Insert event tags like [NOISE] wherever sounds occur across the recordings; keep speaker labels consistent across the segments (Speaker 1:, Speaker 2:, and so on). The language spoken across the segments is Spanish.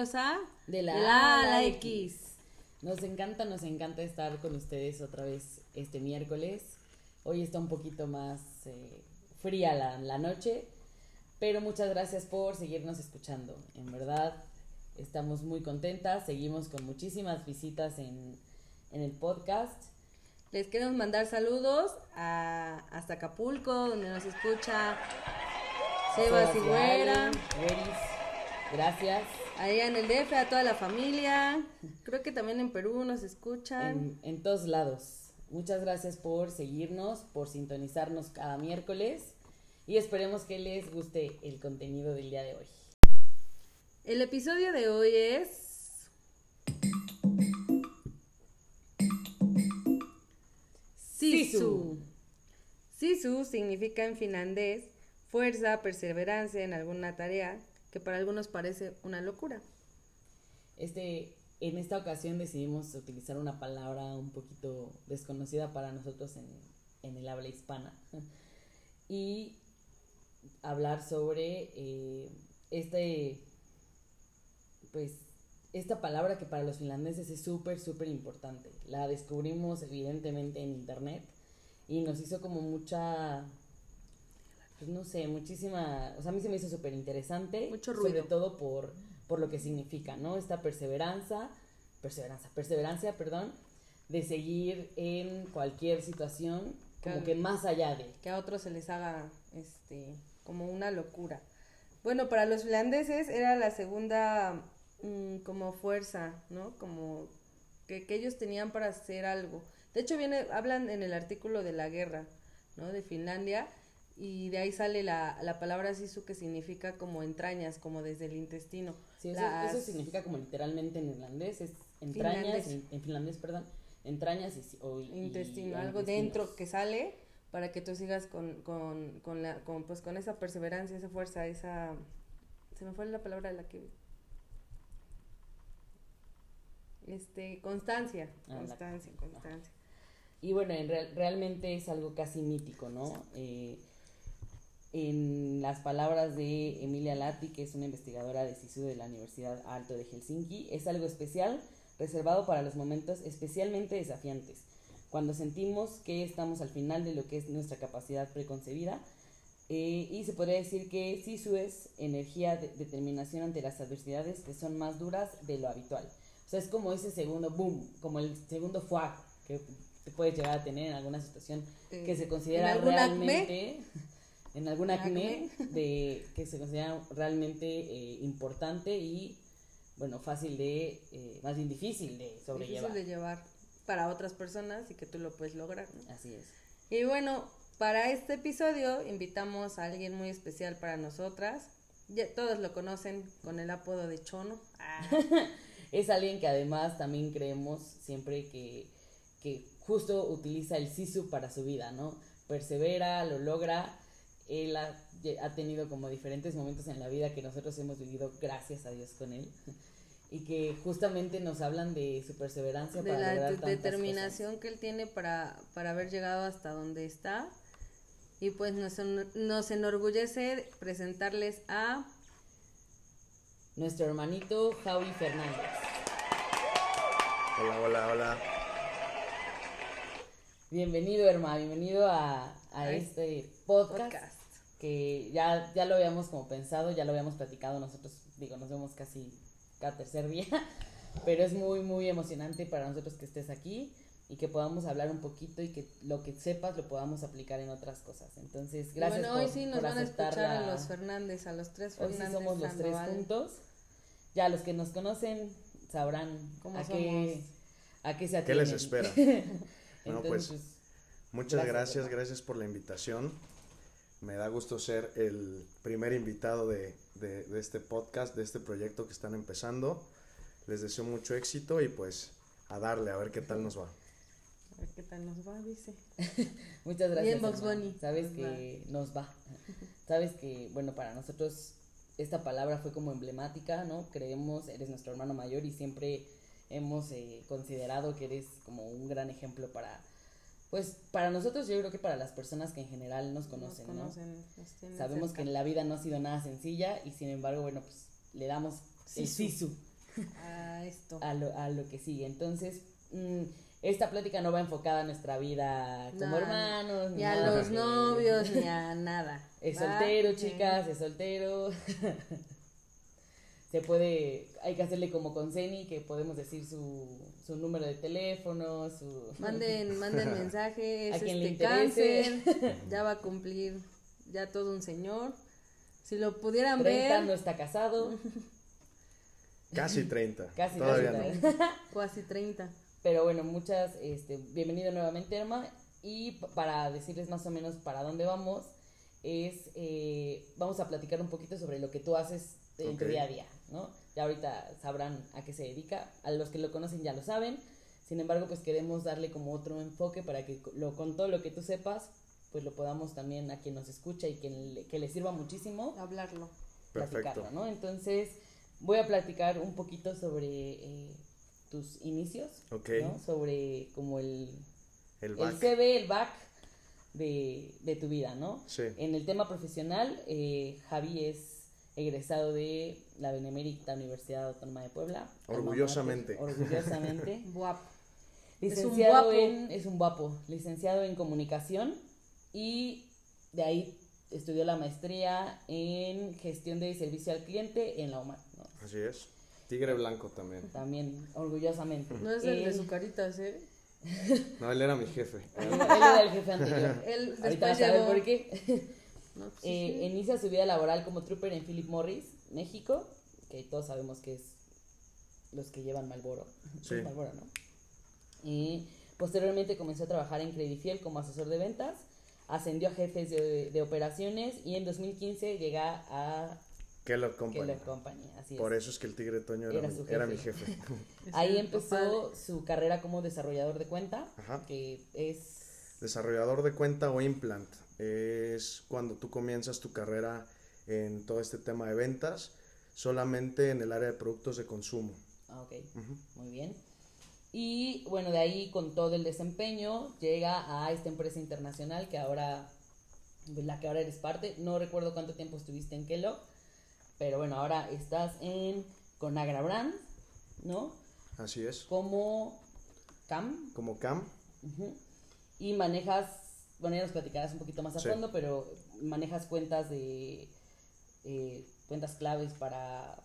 Speaker 1: Bienvenidos a
Speaker 2: De la,
Speaker 1: la X.
Speaker 2: X. Nos encanta, nos encanta estar con ustedes otra vez este miércoles. Hoy está un poquito más eh, fría la, la noche, pero muchas gracias por seguirnos escuchando. En verdad, estamos muy contentas, seguimos con muchísimas visitas en, en el podcast.
Speaker 1: Les queremos mandar saludos a, hasta Acapulco, donde nos escucha Sebas
Speaker 2: Güeris, gracias.
Speaker 1: Allá en el DF, a toda la familia. Creo que también en Perú nos escuchan.
Speaker 2: en, en todos lados. Muchas gracias por seguirnos, por sintonizarnos cada miércoles y esperemos que les guste el contenido del día de hoy.
Speaker 1: El episodio de hoy es Sisu. Sisu significa en finlandés fuerza, perseverancia en alguna tarea, que para algunos parece una locura.
Speaker 2: Este, en esta ocasión decidimos utilizar una palabra un poquito desconocida para nosotros en, en el habla hispana [LAUGHS] y hablar sobre eh, este, pues, esta palabra que para los finlandeses es súper, súper importante. La descubrimos evidentemente en internet y nos hizo como mucha, pues no sé, muchísima, o sea, a mí se me hizo súper interesante.
Speaker 1: Mucho
Speaker 2: Sobre
Speaker 1: ruido.
Speaker 2: todo por, por lo que significa, ¿no? Esta perseverancia, perseverancia, perseverancia, perdón, de seguir en cualquier situación, como que más allá de.
Speaker 1: que a otros se les haga este como una locura. Bueno, para los finlandeses era la segunda mm, como fuerza, ¿no? Como que, que ellos tenían para hacer algo. De hecho, viene, hablan en el artículo de la guerra, ¿no? De Finlandia, y de ahí sale la, la palabra sisu que significa como entrañas, como desde el intestino.
Speaker 2: Sí, eso,
Speaker 1: Las-
Speaker 2: eso significa como literalmente en irlandés, es entrañas, en, en finlandés, perdón, entrañas y, o,
Speaker 1: intestino,
Speaker 2: y
Speaker 1: algo dentro que sale para que tú sigas con, con, con, la, con, pues, con esa perseverancia, esa fuerza, esa... Se me fue la palabra de la que... Este, constancia,
Speaker 2: Ah, la-
Speaker 1: constancia, constancia.
Speaker 2: Y bueno, en real- realmente es algo casi mítico, ¿no? Eh, en las palabras de Emilia Lati, que es una investigadora de SISU de la Universidad Alto de Helsinki, es algo especial, reservado para los momentos especialmente desafiantes, cuando sentimos que estamos al final de lo que es nuestra capacidad preconcebida. eh, y se podría decir que SISU es energía de determinación ante las adversidades que son más duras de lo habitual. O sea, es como ese segundo boom, como el segundo fuá que te puedes llegar a tener en alguna situación que se considera realmente en algún acme,
Speaker 1: Acme.
Speaker 2: de que se considera realmente eh, importante y bueno fácil de eh, más bien difícil de sobrellevar
Speaker 1: Difícil de llevar para otras personas y que tú lo puedes lograr. ¿no?
Speaker 2: así es
Speaker 1: Y bueno, para este episodio invitamos a alguien muy especial para nosotras. Ya, todos lo conocen con el apodo de Chono. Ah. [LAUGHS]
Speaker 2: es alguien que además también creemos siempre que, que justo utiliza el sisu para su vida, ¿no? Persevera, lo logra. Él ha, ha tenido como diferentes momentos en la vida que nosotros hemos vivido gracias a Dios con él. Y que justamente nos hablan de su perseverancia
Speaker 1: de
Speaker 2: para
Speaker 1: la
Speaker 2: lograr
Speaker 1: de-
Speaker 2: tantas
Speaker 1: determinación que él tiene para, para haber llegado hasta donde está. Y pues nos, en- nos enorgullece presentarles a.
Speaker 2: Nuestro hermanito Javi Fernández.
Speaker 3: Hola, hola, hola.
Speaker 2: Bienvenido, hermano, bienvenido a, a
Speaker 1: A
Speaker 2: este podcast,
Speaker 1: podcast.
Speaker 2: Que ya, ya lo habíamos como pensado, ya lo habíamos platicado nosotros, digo, nos vemos casi cada tercer día, [LAUGHS] pero es muy, muy emocionante para nosotros que estés aquí y que podamos hablar un poquito y que lo que sepas lo podamos aplicar en otras cosas. Entonces, gracias
Speaker 1: bueno,
Speaker 2: por,
Speaker 1: hoy sí nos
Speaker 2: por
Speaker 1: van a
Speaker 2: aceptar
Speaker 1: escuchar a
Speaker 2: la-
Speaker 1: los Fernández, a los tres
Speaker 2: Hoy sí
Speaker 1: Fernández.
Speaker 2: somos los tres
Speaker 1: Sandoval.
Speaker 2: juntos. Ya los que nos conocen sabrán
Speaker 1: ¿Cómo
Speaker 2: a qué, a qué se
Speaker 3: ¿Qué les
Speaker 2: atienen.
Speaker 3: espera? [LAUGHS] No, pues, Muchas
Speaker 2: Gracias,
Speaker 3: gracias por la invitación. Me da gusto ser el primer invitado de, de- de este podcast, de este proyecto que están empezando. Les deseo mucho éxito y pues a darle, a ver qué tal nos va.
Speaker 1: A ver qué tal nos va, dice. [LAUGHS]
Speaker 2: Muchas gracias.
Speaker 1: Bien,
Speaker 2: hermano.
Speaker 1: Bunny.
Speaker 2: Sabes
Speaker 1: Nos
Speaker 2: que nos va. Sabes que, bueno, para nosotros esta palabra fue como emblemática, ¿no? Creemos, eres nuestro hermano mayor y siempre hemos eh, considerado que eres como un gran ejemplo para, pues, para nosotros, yo creo que para las personas que en general nos conocen,
Speaker 1: nos
Speaker 2: ¿no?
Speaker 1: conocen, nos tienen
Speaker 2: Sabemos
Speaker 1: cerca.
Speaker 2: que la vida no ha sido nada sencilla y sin embargo, bueno, pues le damos el sisu [LAUGHS]
Speaker 1: A esto.
Speaker 2: a lo, a lo que sigue. Entonces, mm, esta plática no va enfocada a nuestra vida como
Speaker 1: No,
Speaker 2: hermanos.
Speaker 1: Ni a
Speaker 2: nada,
Speaker 1: los novios, ni a nada.
Speaker 2: Es soltero, chicas, es soltero. [LAUGHS] Se puede, hay que hacerle como con Zeni, que podemos decir su, su número de teléfono, su... [LAUGHS]
Speaker 1: Manden, manden [LAUGHS] mensajes,
Speaker 2: A quien le
Speaker 1: este
Speaker 2: interese.
Speaker 1: cáncer, [LAUGHS] ya va a cumplir ya todo un señor. Si lo pudieran
Speaker 2: 30,
Speaker 1: ver,
Speaker 2: no está casado,
Speaker 3: Casi 30.
Speaker 2: casi
Speaker 3: Todavía
Speaker 2: casi
Speaker 3: no.
Speaker 2: 30.
Speaker 1: casi 30.
Speaker 2: Pero bueno, muchas, este, bienvenido nuevamente, Erma. Y para decirles más o menos para dónde vamos, es, eh, vamos a platicar un poquito sobre lo que tú haces en tu día a día, ¿no? Ya ahorita sabrán a qué se dedica, a los que lo conocen ya lo saben, sin embargo, pues queremos darle como otro enfoque para que lo, con todo lo que tú sepas, pues lo podamos también a quien nos escucha y quien le- que le sirva muchísimo,
Speaker 1: Hablarlo.
Speaker 3: Perfecto.
Speaker 2: platicarlo, ¿no? Entonces, voy a platicar un poquito sobre eh, tus inicios,
Speaker 3: Ok.
Speaker 2: ¿no? Sobre como el,
Speaker 3: El.
Speaker 2: CV, el back de, de tu vida, ¿no?
Speaker 3: Sí.
Speaker 2: En el tema profesional, eh, Javi es egresado de la Benemérita Universidad Autónoma de Puebla.
Speaker 3: Orgullosamente.
Speaker 2: Mater, Orgullosamente. [LAUGHS]
Speaker 1: Guapo.
Speaker 2: licenciado
Speaker 1: guapo.
Speaker 2: en, es un guapo, licenciado en comunicación y de ahí estudió la maestría en gestión de servicio al cliente en la UMAR, ¿no?
Speaker 3: Así es. Tigre blanco también.
Speaker 2: También, orgullosamente.
Speaker 1: No es el de su caritas, ¿eh?
Speaker 3: No, él era mi jefe. [LAUGHS]
Speaker 2: Él era el jefe anterior.
Speaker 1: Él
Speaker 2: Ahorita
Speaker 1: después
Speaker 2: vas a ver
Speaker 1: llegó.
Speaker 2: por qué.
Speaker 1: No, pues, sí,
Speaker 2: Eh,
Speaker 1: sí.
Speaker 2: Inicia su vida laboral como trooper en Philip Morris, México, que todos sabemos que es los que llevan Malboro.
Speaker 3: Sí.
Speaker 2: Malboro, ¿no? Y posteriormente comenzó a trabajar en Credifiel como asesor de ventas, ascendió a jefes de, de operaciones y en 2015 llega a
Speaker 3: Kellogg Company.
Speaker 2: Kellogg Company. Así es.
Speaker 3: Por eso es que el Tigre Toño era,
Speaker 2: Era
Speaker 3: mi,
Speaker 2: su
Speaker 3: era mi
Speaker 2: jefe. [LAUGHS] Ahí empezó su carrera como desarrollador de cuenta,
Speaker 3: Ajá.
Speaker 2: que es
Speaker 3: Desarrollador de cuenta o implant. Es cuando tú comienzas tu carrera en todo este tema de ventas, solamente en el área de productos de consumo.
Speaker 2: Ah, ok, muy bien. Y bueno, de ahí con todo el desempeño llega a esta empresa internacional que ahora, de la que ahora eres parte. No recuerdo cuánto tiempo estuviste en Kellogg, pero bueno, ahora estás en Conagra Brand, ¿no?
Speaker 3: Así es.
Speaker 2: Como CAM.
Speaker 3: Como CAM.
Speaker 2: Y manejas, bueno, ya nos platicarás un poquito más a
Speaker 3: Sí.
Speaker 2: fondo, pero manejas cuentas de, eh, cuentas claves para...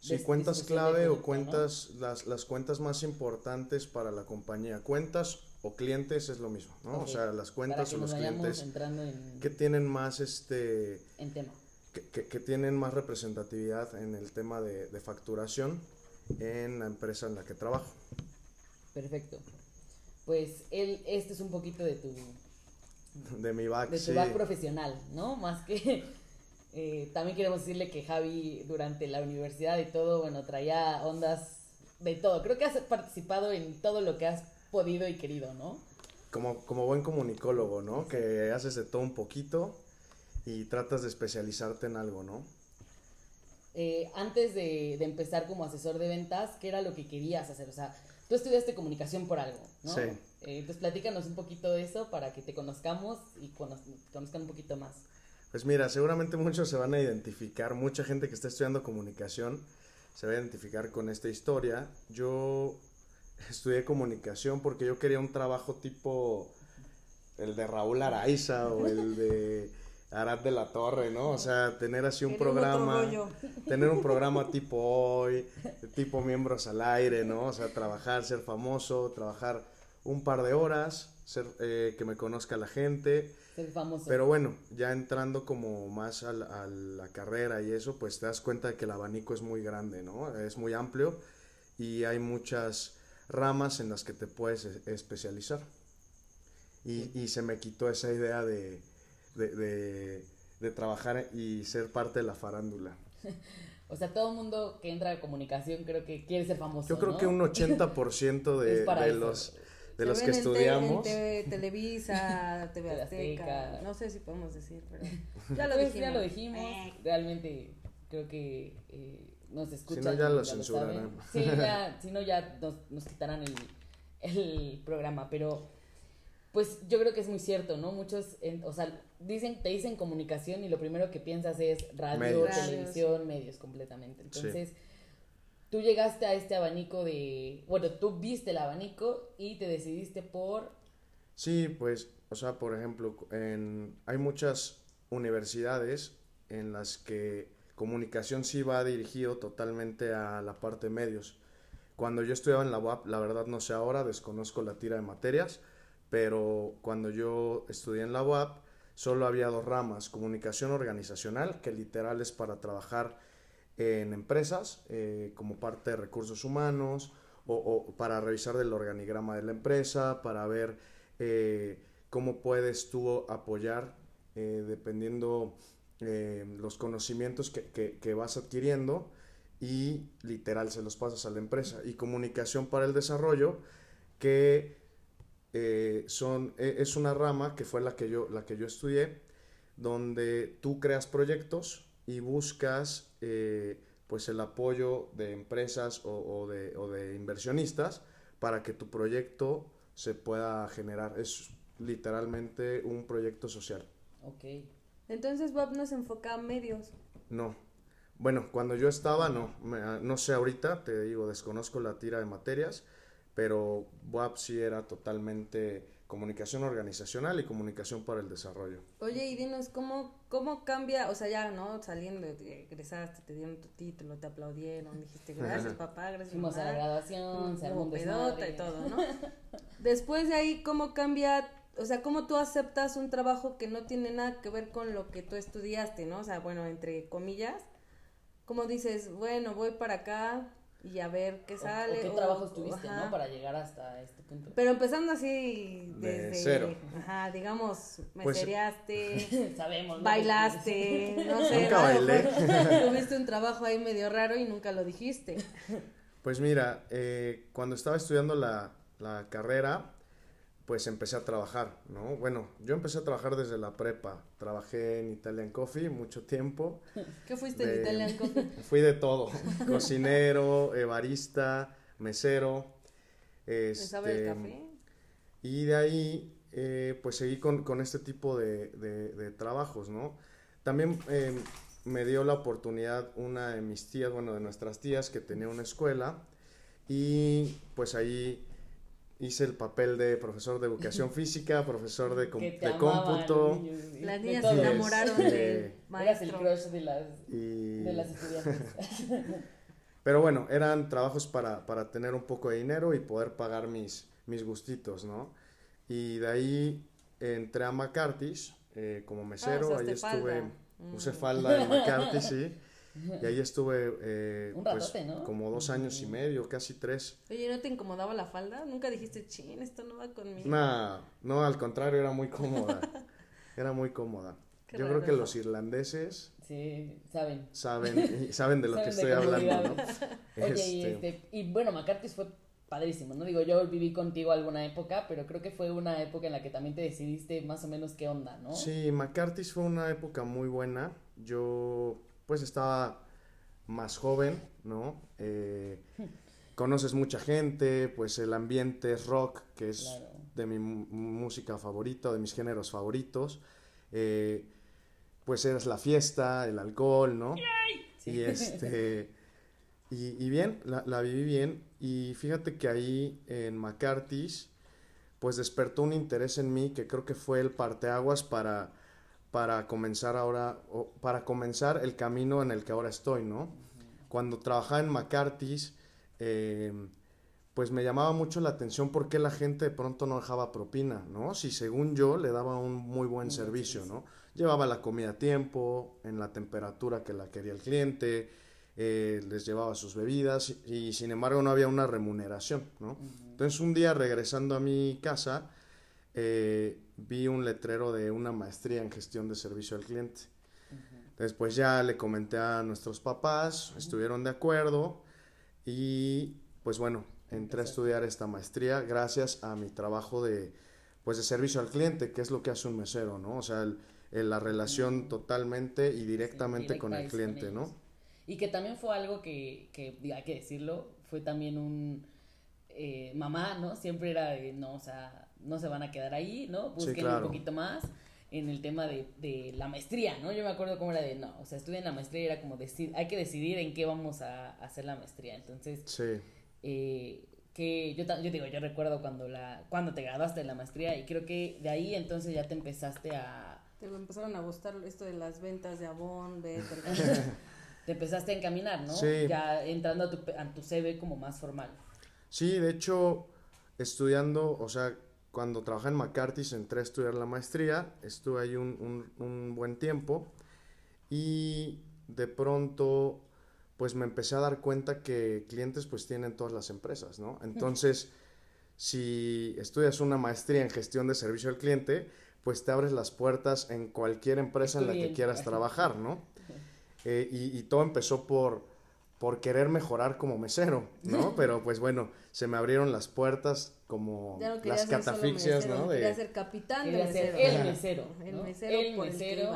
Speaker 3: Sí, cuentas clave o cuentas, las, las cuentas más importantes para la compañía. Cuentas o clientes es lo mismo, ¿no? O sea, las cuentas o los clientes
Speaker 2: en,
Speaker 3: que tienen más este
Speaker 2: en tema.
Speaker 3: que, que- que tienen más representatividad en el tema de, de facturación en la empresa en la que trabajo.
Speaker 2: Perfecto. Pues él, este es un poquito de tu,
Speaker 3: De mi back,
Speaker 2: de tu
Speaker 3: sí.
Speaker 2: back profesional, ¿no? Más que eh, también queremos decirle que Javi durante la universidad y todo, bueno, traía ondas de todo. Creo que has participado en todo lo que has podido y querido, ¿no?
Speaker 3: Como, como buen comunicólogo, ¿no? Que haces de todo un poquito y tratas de especializarte en algo, ¿no?
Speaker 2: Eh, antes de, de empezar como asesor de ventas, ¿qué era lo que querías hacer? O sea, tú estudiaste comunicación por algo, ¿no?
Speaker 3: Sí.
Speaker 2: Eh, entonces platícanos un poquito de eso para que te conozcamos y conoz- conozcan un poquito más.
Speaker 3: Pues mira, seguramente muchos se van a identificar, mucha gente que está estudiando comunicación se va a identificar con esta historia. Yo estudié comunicación porque yo quería un trabajo tipo el de Raúl Araiza o el de [LAUGHS] Arad de la Torre, ¿no? O sea, tener así un programa, tener un programa [LAUGHS] tipo hoy, tipo miembros al aire, ¿no? O sea, trabajar, ser famoso, trabajar un par de horas, ser, eh, que me conozca la gente.
Speaker 2: Ser famoso.
Speaker 3: Pero bueno, ya entrando como más a la, a la carrera y eso, pues te das cuenta de que el abanico es muy grande, ¿no? Es muy amplio y hay muchas ramas en las que te puedes especializar. Y, y se me quitó esa idea de, de, de- de trabajar y ser parte de la farándula. [LAUGHS]
Speaker 2: O sea, todo el mundo que entra a comunicación creo que quiere ser famoso.
Speaker 3: Yo creo
Speaker 2: ¿no?
Speaker 3: que un 80% [LAUGHS] de, de los, de
Speaker 1: Se
Speaker 3: los que
Speaker 1: en
Speaker 3: estudiamos...
Speaker 1: En TV, Televisa, [LAUGHS] TV Azteca. No sé si podemos decir, pero. [LAUGHS] Ya lo
Speaker 2: Pues,
Speaker 1: dijimos.
Speaker 2: ya lo dijimos.
Speaker 1: Eh.
Speaker 2: Realmente creo que eh, nos escuchan.
Speaker 3: no, ya lo censurarán.
Speaker 2: Sí, ya, [LAUGHS] si no, ya nos, nos quitarán el, el programa. Pero, pues yo creo que es muy cierto, ¿no? Muchos, o sea, dicen, te dicen comunicación y lo primero que piensas es radio, televisión, medios completamente. Entonces, tú llegaste a este abanico de, bueno, tú viste el abanico y te decidiste por...
Speaker 3: Sí, pues, o sea, por ejemplo, en, hay muchas universidades en las que comunicación sí va dirigido totalmente a la parte de medios. Cuando yo estudiaba en la UAP, la verdad no sé ahora, desconozco la tira de materias, pero cuando yo estudié en la UAP solo había dos ramas, comunicación organizacional, que literal es para trabajar en empresas eh, como parte de recursos humanos o, para revisar el organigrama de la empresa, para ver eh, cómo puedes tú apoyar eh, dependiendo los conocimientos que, que vas adquiriendo y literal se los pasas a la empresa. Y comunicación para el desarrollo, que son, e, es una rama que fue la que, yo, la que yo estudié, donde tú creas proyectos y buscas eh, pues el apoyo de empresas o, de, o, de, inversionistas para que tu proyecto se pueda generar. Es literalmente un proyecto social.
Speaker 2: Ok.
Speaker 1: Entonces Bob no se enfoca a medios.
Speaker 3: No. Bueno, cuando yo estaba, no. no sé ahorita, te digo, desconozco la tira de materias pero WAP sí era totalmente comunicación organizacional y comunicación para el desarrollo.
Speaker 1: Oye, y dinos, ¿cómo, cómo cambia, o sea, ya, ¿no? Saliendo, egresaste, te dieron tu título, te aplaudieron, dijiste, [LAUGHS] gracias papá, gracias
Speaker 2: Fuimos a la graduación, se armó
Speaker 1: pedota y todo, ¿no? [LAUGHS] Después de ahí, ¿cómo cambia, o sea, cómo tú aceptas un trabajo que no tiene nada que ver con lo que tú estudiaste, ¿no? O sea, bueno, entre comillas, ¿cómo dices, bueno, voy para acá, y a ver qué sale.
Speaker 2: O, qué trabajos tuviste, ¿no? Para llegar hasta este punto.
Speaker 1: Pero empezando así desde cero. Ajá, digamos, me pues, [LAUGHS]
Speaker 2: sabemos,
Speaker 1: bailaste, [LAUGHS] no sé.
Speaker 3: Nunca bailé. [LAUGHS]
Speaker 1: Tuviste un trabajo ahí medio raro y nunca lo dijiste.
Speaker 3: Pues mira, eh, cuando estaba estudiando la, la carrera, pues empecé a trabajar, ¿no? Bueno, yo empecé a trabajar desde la prepa. Trabajé en Italian Coffee mucho tiempo.
Speaker 1: ¿Qué fuiste en Italian [LAUGHS] Coffee?
Speaker 3: Fui de todo. Cocinero, eh, barista, mesero.
Speaker 1: Este, sabe el café?
Speaker 3: Y de ahí, eh, pues seguí con, con este tipo de, de, trabajos, ¿no? También eh, me dio la oportunidad una de mis tías, bueno, de nuestras tías, que tenía una escuela. Y pues ahí hice el papel de profesor de educación [LAUGHS] física, profesor de, de cómputo.
Speaker 1: Las niñas se enamoraron de
Speaker 2: maestro. el crush de las, de las estudiantes.
Speaker 3: Pero bueno, eran trabajos para, para, tener un poco de dinero y poder pagar mis, mis gustitos, ¿no? Y de ahí entré a McCarthy's eh, como mesero,
Speaker 1: ah,
Speaker 3: ahí estuve,
Speaker 1: mm.
Speaker 3: usé falda de McCarthy, sí. [LAUGHS] Y ahí estuve eh,
Speaker 2: pues,
Speaker 3: como dos años y medio, casi tres.
Speaker 1: Oye, ¿no te incomodaba la falda? ¿Nunca dijiste, chin, esto no va conmigo?
Speaker 3: Nah, no, al contrario, era muy cómoda. [LAUGHS] era muy cómoda. Yo creo que los irlandeses...
Speaker 2: Sí, saben.
Speaker 3: Saben, [LAUGHS] saben de lo que estoy hablando, ¿no? [LAUGHS]
Speaker 2: Oye, y, este, este, y bueno, McCarthy fue padrísimo, ¿no? Digo, yo viví contigo alguna época, pero creo que fue una época en la que también te decidiste más o menos qué onda, ¿no?
Speaker 3: Sí, McCarthy fue una época muy buena. Yo pues estaba más joven, ¿no? Eh, conoces mucha gente, pues el ambiente es rock, que es de mi música favorita, de mis géneros favoritos. Eh, pues es la fiesta, el alcohol, ¿no? Y este... Y, bien, la, la, viví bien. Y fíjate que ahí en McCarthy's, pues despertó un interés en mí que creo que fue el parteaguas para para comenzar ahora, o para comenzar el camino en el que ahora estoy, ¿no? Cuando trabajaba en McCarthy's, eh, pues me llamaba mucho la atención por qué la gente de pronto no dejaba propina, ¿no? Si según yo le daba un muy buen servicio, ¿no? Llevaba la comida a tiempo, en la temperatura que la quería el cliente, eh, les llevaba sus bebidas y, sin embargo no había una remuneración, ¿no? Entonces un día regresando a mi casa, eh, vi un letrero de una maestría en gestión de servicio al cliente. Después ya le comenté a nuestros papás, estuvieron de acuerdo y pues bueno, entré a estudiar esta maestría gracias a mi trabajo de pues de servicio al cliente, que es lo que hace un mesero, ¿no? O sea, la relación totalmente y directamente con el cliente, ¿no?
Speaker 2: Y que también fue algo que, que hay que decirlo, fue también un eh, mamá, ¿no? Siempre era de, no, o sea, no se van a quedar ahí, ¿no? Busquen un poquito más en el tema de, de, la maestría, ¿no? Yo me acuerdo cómo era de, no, o sea, estudié en la maestría y era como, decir, hay que decidir en qué vamos a, hacer la maestría. Entonces,
Speaker 3: sí.
Speaker 2: eh, que yo, yo digo, yo recuerdo cuando, la, cuando te graduaste de la maestría y creo que de ahí entonces ya te empezaste a...
Speaker 1: Te empezaron a gustar esto de las ventas de Avon, de... [LAUGHS]
Speaker 2: te empezaste a encaminar, ¿no?
Speaker 3: Sí.
Speaker 2: Ya entrando a tu, a tu CV como más formal.
Speaker 3: Sí, de hecho, estudiando, o sea, cuando trabajé en McCarthy entré a estudiar la maestría, estuve ahí un, un, buen tiempo y de pronto pues me empecé a dar cuenta que clientes pues tienen todas las empresas, ¿no? Entonces, si estudias una maestría en gestión de servicio al cliente, pues te abres las puertas en cualquier empresa en la que quieras trabajar, ¿no? Eh, y, y, todo empezó por, por querer mejorar como mesero, ¿no? [LAUGHS] Pero pues bueno, se me abrieron las puertas como las catafixias, ¿no?
Speaker 1: De... Quería ser capitán
Speaker 2: de mesero. el mesero.
Speaker 1: El mesero. El mesero.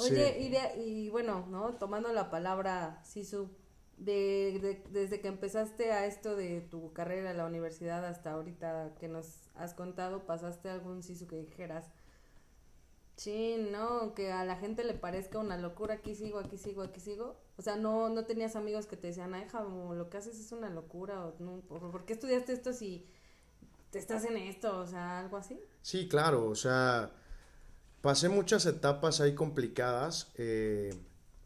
Speaker 1: Oye, y, de, y bueno, ¿no? Tomando la palabra Sisu, de, de, desde que empezaste a esto de tu carrera en la universidad hasta ahorita que nos has contado, ¿pasaste algún Sisu que dijeras, Sí, no, que a la gente le parezca una locura, aquí sigo, aquí sigo, aquí sigo. O sea, no, no tenías amigos que te decían, ay, Jamo, lo que haces es una locura, o no, ¿por qué estudiaste esto si te estás en esto? O sea, algo así.
Speaker 3: Sí, claro, o sea, pasé muchas etapas ahí complicadas, eh,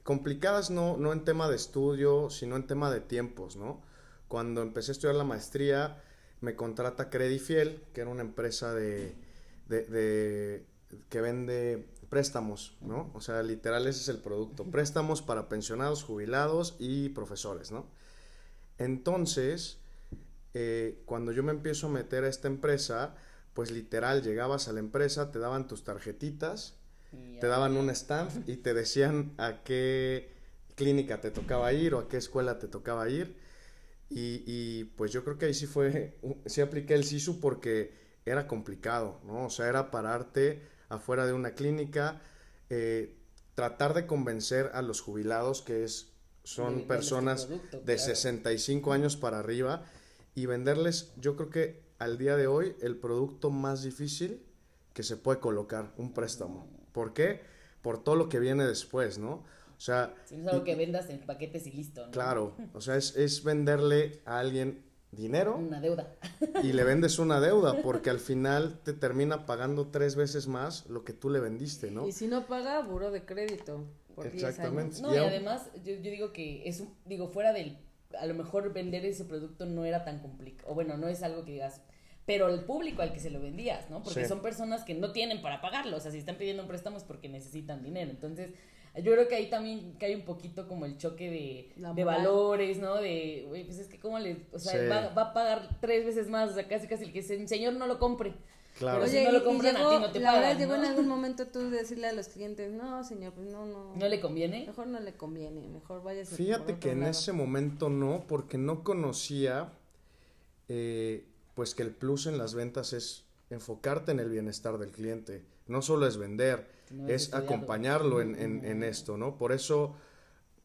Speaker 3: complicadas no, no en tema de estudio, sino en tema de tiempos, ¿no? Cuando empecé a estudiar la maestría, me contrata Credifiel, que era una empresa de, de que vende préstamos, ¿no? O sea, literal ese es el producto. Préstamos para pensionados, jubilados y profesores, ¿no? Entonces, eh, cuando yo me empiezo a meter a esta empresa, pues literal llegabas a la empresa, te daban tus tarjetitas, te daban un stamp y te decían a qué clínica te tocaba ir o a qué escuela te tocaba ir. Y, y pues yo creo que ahí sí fue, sí apliqué el SISU porque era complicado, ¿no? O sea, era pararte afuera de una clínica, eh, tratar de convencer a los jubilados, que es, son personas de 65 años para arriba, y venderles, yo creo que al día de hoy, el producto más difícil que se puede colocar, un préstamo. ¿Por qué? Por todo lo que viene después, ¿no? O sea...
Speaker 2: es algo que vendas en paquetes y listo, ¿no?
Speaker 3: Claro, [LAUGHS] o sea, es, es venderle a alguien dinero.
Speaker 2: Una deuda.
Speaker 3: y le vendes una deuda, porque al final te termina pagando tres veces más lo que tú le vendiste, ¿no?
Speaker 1: Y si no paga, buro de crédito.
Speaker 3: Exactamente.
Speaker 2: No, y, además, yo, yo, digo que es un, digo, fuera del, a lo mejor vender ese producto no era tan complicado, o bueno, no es algo que digas, pero el público al que se lo vendías, ¿no? Porque son personas que no tienen para pagarlo, o sea, si están pidiendo un préstamo es porque necesitan dinero, entonces yo creo que ahí también cae un poquito como el choque de, de valores, ¿no? De, güey, pues es que cómo le, o sea, va, va, a pagar tres veces más, o sea, casi casi el que el señor no lo compre. Claro. Pero si no lo compran a ti no te la Verdad,
Speaker 1: llegó en algún momento tú decirle a los clientes, no, señor, pues no, no.
Speaker 2: ¿No le conviene?
Speaker 1: Mejor no le conviene, mejor vaya
Speaker 3: Fíjate que en ese momento no, porque no conocía, eh, pues que el plus en las ventas es enfocarte en el bienestar del cliente. No solo es vender, es acompañarlo en, en, esto, ¿no? Por eso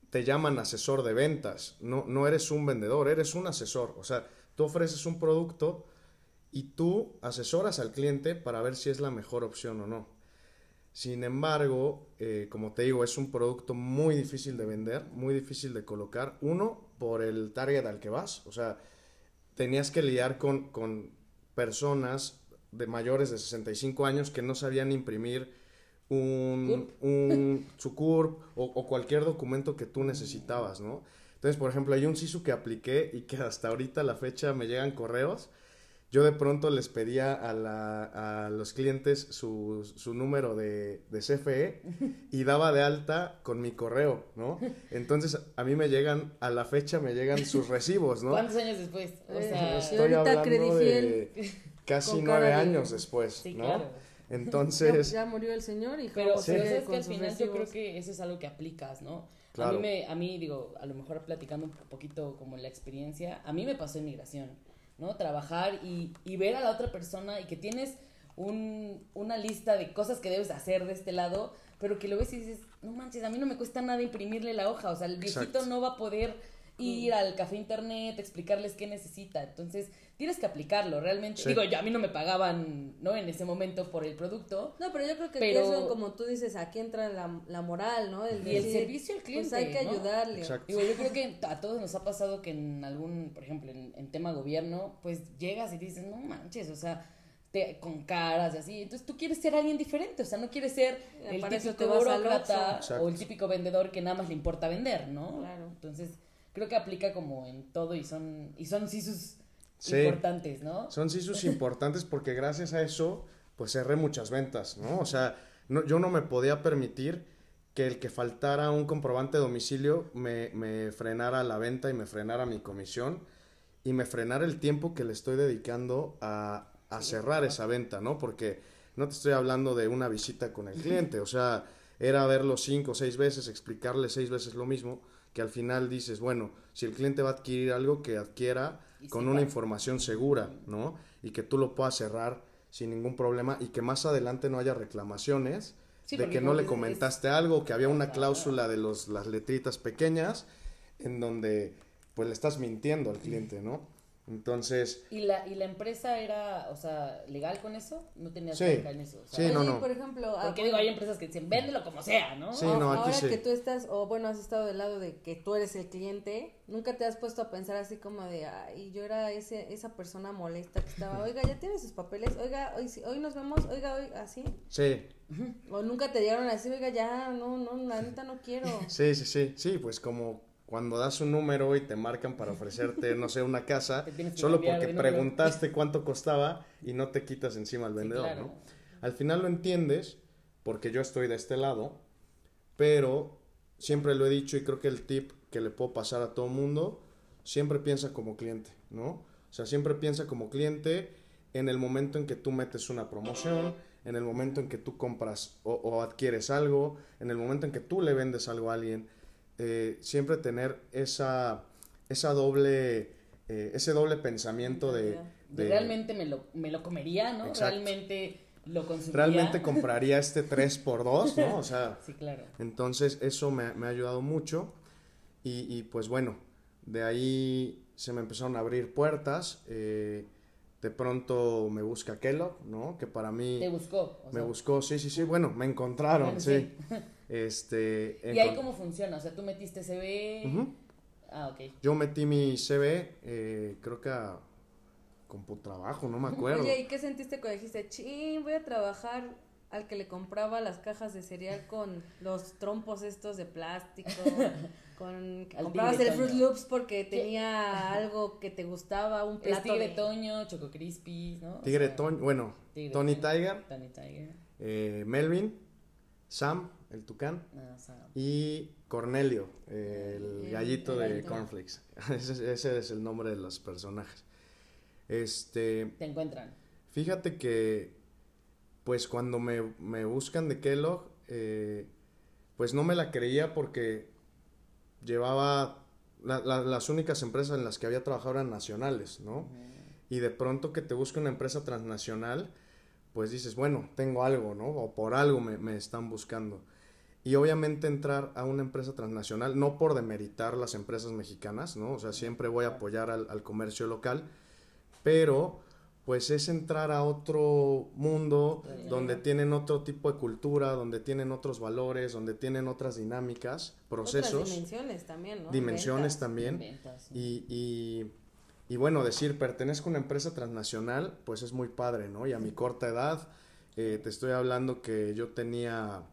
Speaker 3: te llaman asesor de ventas, no, no eres un vendedor, eres un asesor, o sea, tú ofreces un producto y tú asesoras al cliente para ver si es la mejor opción o no. Sin embargo, eh, como te digo, es un producto muy difícil de vender, muy difícil de colocar. Uno, por el target al que vas. O sea, tenías que lidiar con, con personas de mayores de 65 años que no sabían imprimir un, un [LAUGHS] su CURP o, cualquier documento que tú necesitabas, ¿no? Entonces, por ejemplo, hay un SISU que apliqué y que hasta ahorita la fecha me llegan correos. Yo de pronto les pedía a, la, a los clientes su, su número de, de, CFE [LAUGHS] y daba de alta con mi correo, ¿no? Entonces, a mí me llegan, a la fecha me llegan sus [LAUGHS] recibos, ¿no?
Speaker 2: ¿Cuántos años después? O sea,
Speaker 3: estoy hablando de casi nueve años después, sí, ¿no? Claro. Entonces...
Speaker 1: Ya, murió el señor y
Speaker 2: Pero, pero sabes que al final yo creo que eso es algo que aplicas, ¿no? A mí, me, a mí, digo, a lo mejor platicando un poquito como la experiencia, a mí me pasó en migración, ¿no? Trabajar y, y ver a la otra persona y que tienes un, una lista de cosas que debes hacer de este lado, pero que lo ves y dices, no manches, a mí no me cuesta nada imprimirle la hoja, o sea, el viejito no va a poder ir al café internet, explicarles qué necesita. Entonces, tienes que aplicarlo realmente.
Speaker 3: Sí.
Speaker 2: Digo, yo a mí no me pagaban, ¿no? En ese momento por el producto.
Speaker 1: No, pero yo creo que
Speaker 2: Pero-
Speaker 1: eso, como tú dices, aquí entra la, la moral, ¿no?
Speaker 2: Y el servicio al cliente,
Speaker 1: Pues hay que
Speaker 2: ¿no?
Speaker 1: ayudarle.
Speaker 3: Exacto.
Speaker 2: Digo, yo creo que a todos nos ha pasado que en algún, por ejemplo, en, en tema gobierno, pues llegas y dices, no manches, o sea, te- con caras y así. Entonces tú quieres ser alguien diferente, o sea, no quieres ser
Speaker 1: Eh,
Speaker 2: el típico burócrata o el típico vendedor que nada más le importa vender, ¿no?
Speaker 1: Claro.
Speaker 2: Entonces, creo que aplica como en todo y son, y son sí sus
Speaker 3: Sí.
Speaker 2: importantes, ¿no?
Speaker 3: Son sí sus [LAUGHS] importantes porque gracias a eso, pues cerré muchas ventas, ¿no? O sea, no, yo no me podía permitir que el que faltara un comprobante de domicilio me, me frenara la venta y me frenara mi comisión y me frenara el tiempo que le estoy dedicando a, a cerrar esa venta, ¿no? Porque no te estoy hablando de una visita con el [LAUGHS] cliente, o sea, era verlo cinco o seis veces, explicarle seis veces lo mismo, que al final dices, bueno, si el cliente va a adquirir algo, que adquiera con una
Speaker 2: va.
Speaker 3: información segura, ¿no? Y que tú lo puedas cerrar sin ningún problema y que más adelante no haya reclamaciones
Speaker 2: Sí,
Speaker 3: de que no le
Speaker 2: es-
Speaker 3: comentaste algo, que había una cláusula de los, las letritas pequeñas en donde pues le estás mintiendo al cliente, ¿no? Entonces,
Speaker 2: ¿Y la, ¿Y la empresa era, o sea, legal con eso? No tenía
Speaker 3: Sí.
Speaker 2: bronca en eso. o sea,
Speaker 3: Sí, no,
Speaker 1: Oye,
Speaker 3: no.
Speaker 1: por ejemplo, ah,
Speaker 2: Porque digo, hay empresas que dicen, véndelo como sea, ¿no?
Speaker 3: Sí,
Speaker 1: a-
Speaker 3: no, aquí
Speaker 1: ahora
Speaker 3: sí.
Speaker 1: que tú estás, o bueno, has estado del lado de que tú eres el cliente, nunca te has puesto a pensar así como de, ay, yo era ese, esa persona molesta que estaba, oiga, ya tienes sus papeles, oiga, hoy, hoy nos vemos, oiga, hoy, así.
Speaker 3: sí,
Speaker 1: O nunca te llegaron así, oiga, ya, no, no, la neta no quiero.
Speaker 3: sí, sí, sí, sí, pues como cuando das un número y te marcan para ofrecerte, no sé, una casa, [LAUGHS] solo porque preguntaste cuánto costaba y no te quitas encima al
Speaker 2: Sí,
Speaker 3: vendedor,
Speaker 2: claro.
Speaker 3: ¿no? Al final lo entiendes, porque yo estoy de este lado, pero siempre lo he dicho y creo que el tip que le puedo pasar a todo mundo, siempre piensa como cliente, ¿no? O sea, siempre piensa como cliente en el momento en que tú metes una promoción, en el momento en que tú compras o, o adquieres algo, en el momento en que tú le vendes algo a alguien, eh, siempre tener esa, esa doble, eh, ese doble pensamiento de,
Speaker 2: realmente me lo, me lo comería, ¿no?
Speaker 3: Exacto.
Speaker 2: Realmente lo consumiría.
Speaker 3: realmente [LAUGHS] compraría este 3x2, ¿no? O sea,
Speaker 2: Sí, claro.
Speaker 3: entonces eso me, me ha ayudado mucho y, y, pues bueno, de ahí se me empezaron a abrir puertas. eh, de pronto me busca Kellogg, ¿no? Que para mí
Speaker 2: Te buscó. o
Speaker 3: me
Speaker 2: sea,
Speaker 3: buscó, sí, sí, sí, bueno, me encontraron,
Speaker 2: Bueno,
Speaker 3: sí. Este,
Speaker 2: ¿Y ahí cómo funciona? O sea, tú metiste CV.
Speaker 3: Ujú.
Speaker 2: Ah, ok.
Speaker 3: Yo metí mi CV, eh, creo que a Computrabajo, no me acuerdo.
Speaker 1: Oye, ¿y qué sentiste cuando dijiste, ching, voy a trabajar al que le compraba las cajas de cereal con los trompos estos de plástico? [LAUGHS] Con que comprabas el Fruit. Loops porque tenía algo que te gustaba, un
Speaker 2: Es
Speaker 1: plato
Speaker 2: Tigre
Speaker 1: de-
Speaker 2: Toño, Choco Crispy, ¿no? O
Speaker 3: Tigre
Speaker 2: sea,
Speaker 3: Toño, bueno,
Speaker 2: Tigre
Speaker 3: Tony
Speaker 2: Toño,
Speaker 3: Tiger,
Speaker 2: Tony Tiger.
Speaker 3: eh, Melvin, Sam, el tucán,
Speaker 2: Ah, o sea,
Speaker 3: y Cornelio, el
Speaker 1: El-
Speaker 3: gallito
Speaker 1: el
Speaker 3: de. Cornflakes. [LAUGHS] ese, ese es el nombre de los personajes. Este,
Speaker 2: te encuentran.
Speaker 3: fíjate que, pues cuando me, me buscan de Kellogg, eh, pues no me la creía porque llevaba, la- la- las únicas empresas en las que había trabajado eran nacionales, ¿no? Y de pronto que te busca una empresa transnacional, pues dices, bueno, tengo algo, ¿no? O por algo me, me están buscando. Y obviamente entrar a una empresa transnacional, no por demeritar las empresas mexicanas, ¿no? O sea, siempre voy a apoyar al, al comercio local, pero pues es entrar a otro mundo donde tienen otro tipo de cultura, donde tienen otros valores, donde tienen otras dinámicas, procesos,
Speaker 1: Otras dimensiones también, ¿no?
Speaker 3: dimensiones
Speaker 1: Ventas.
Speaker 3: también.
Speaker 2: Ventas, sí.
Speaker 3: Y, y, y bueno, decir, pertenezco a una empresa transnacional, pues es muy padre, ¿no? Y a mi corta edad, eh, te estoy hablando que yo tenía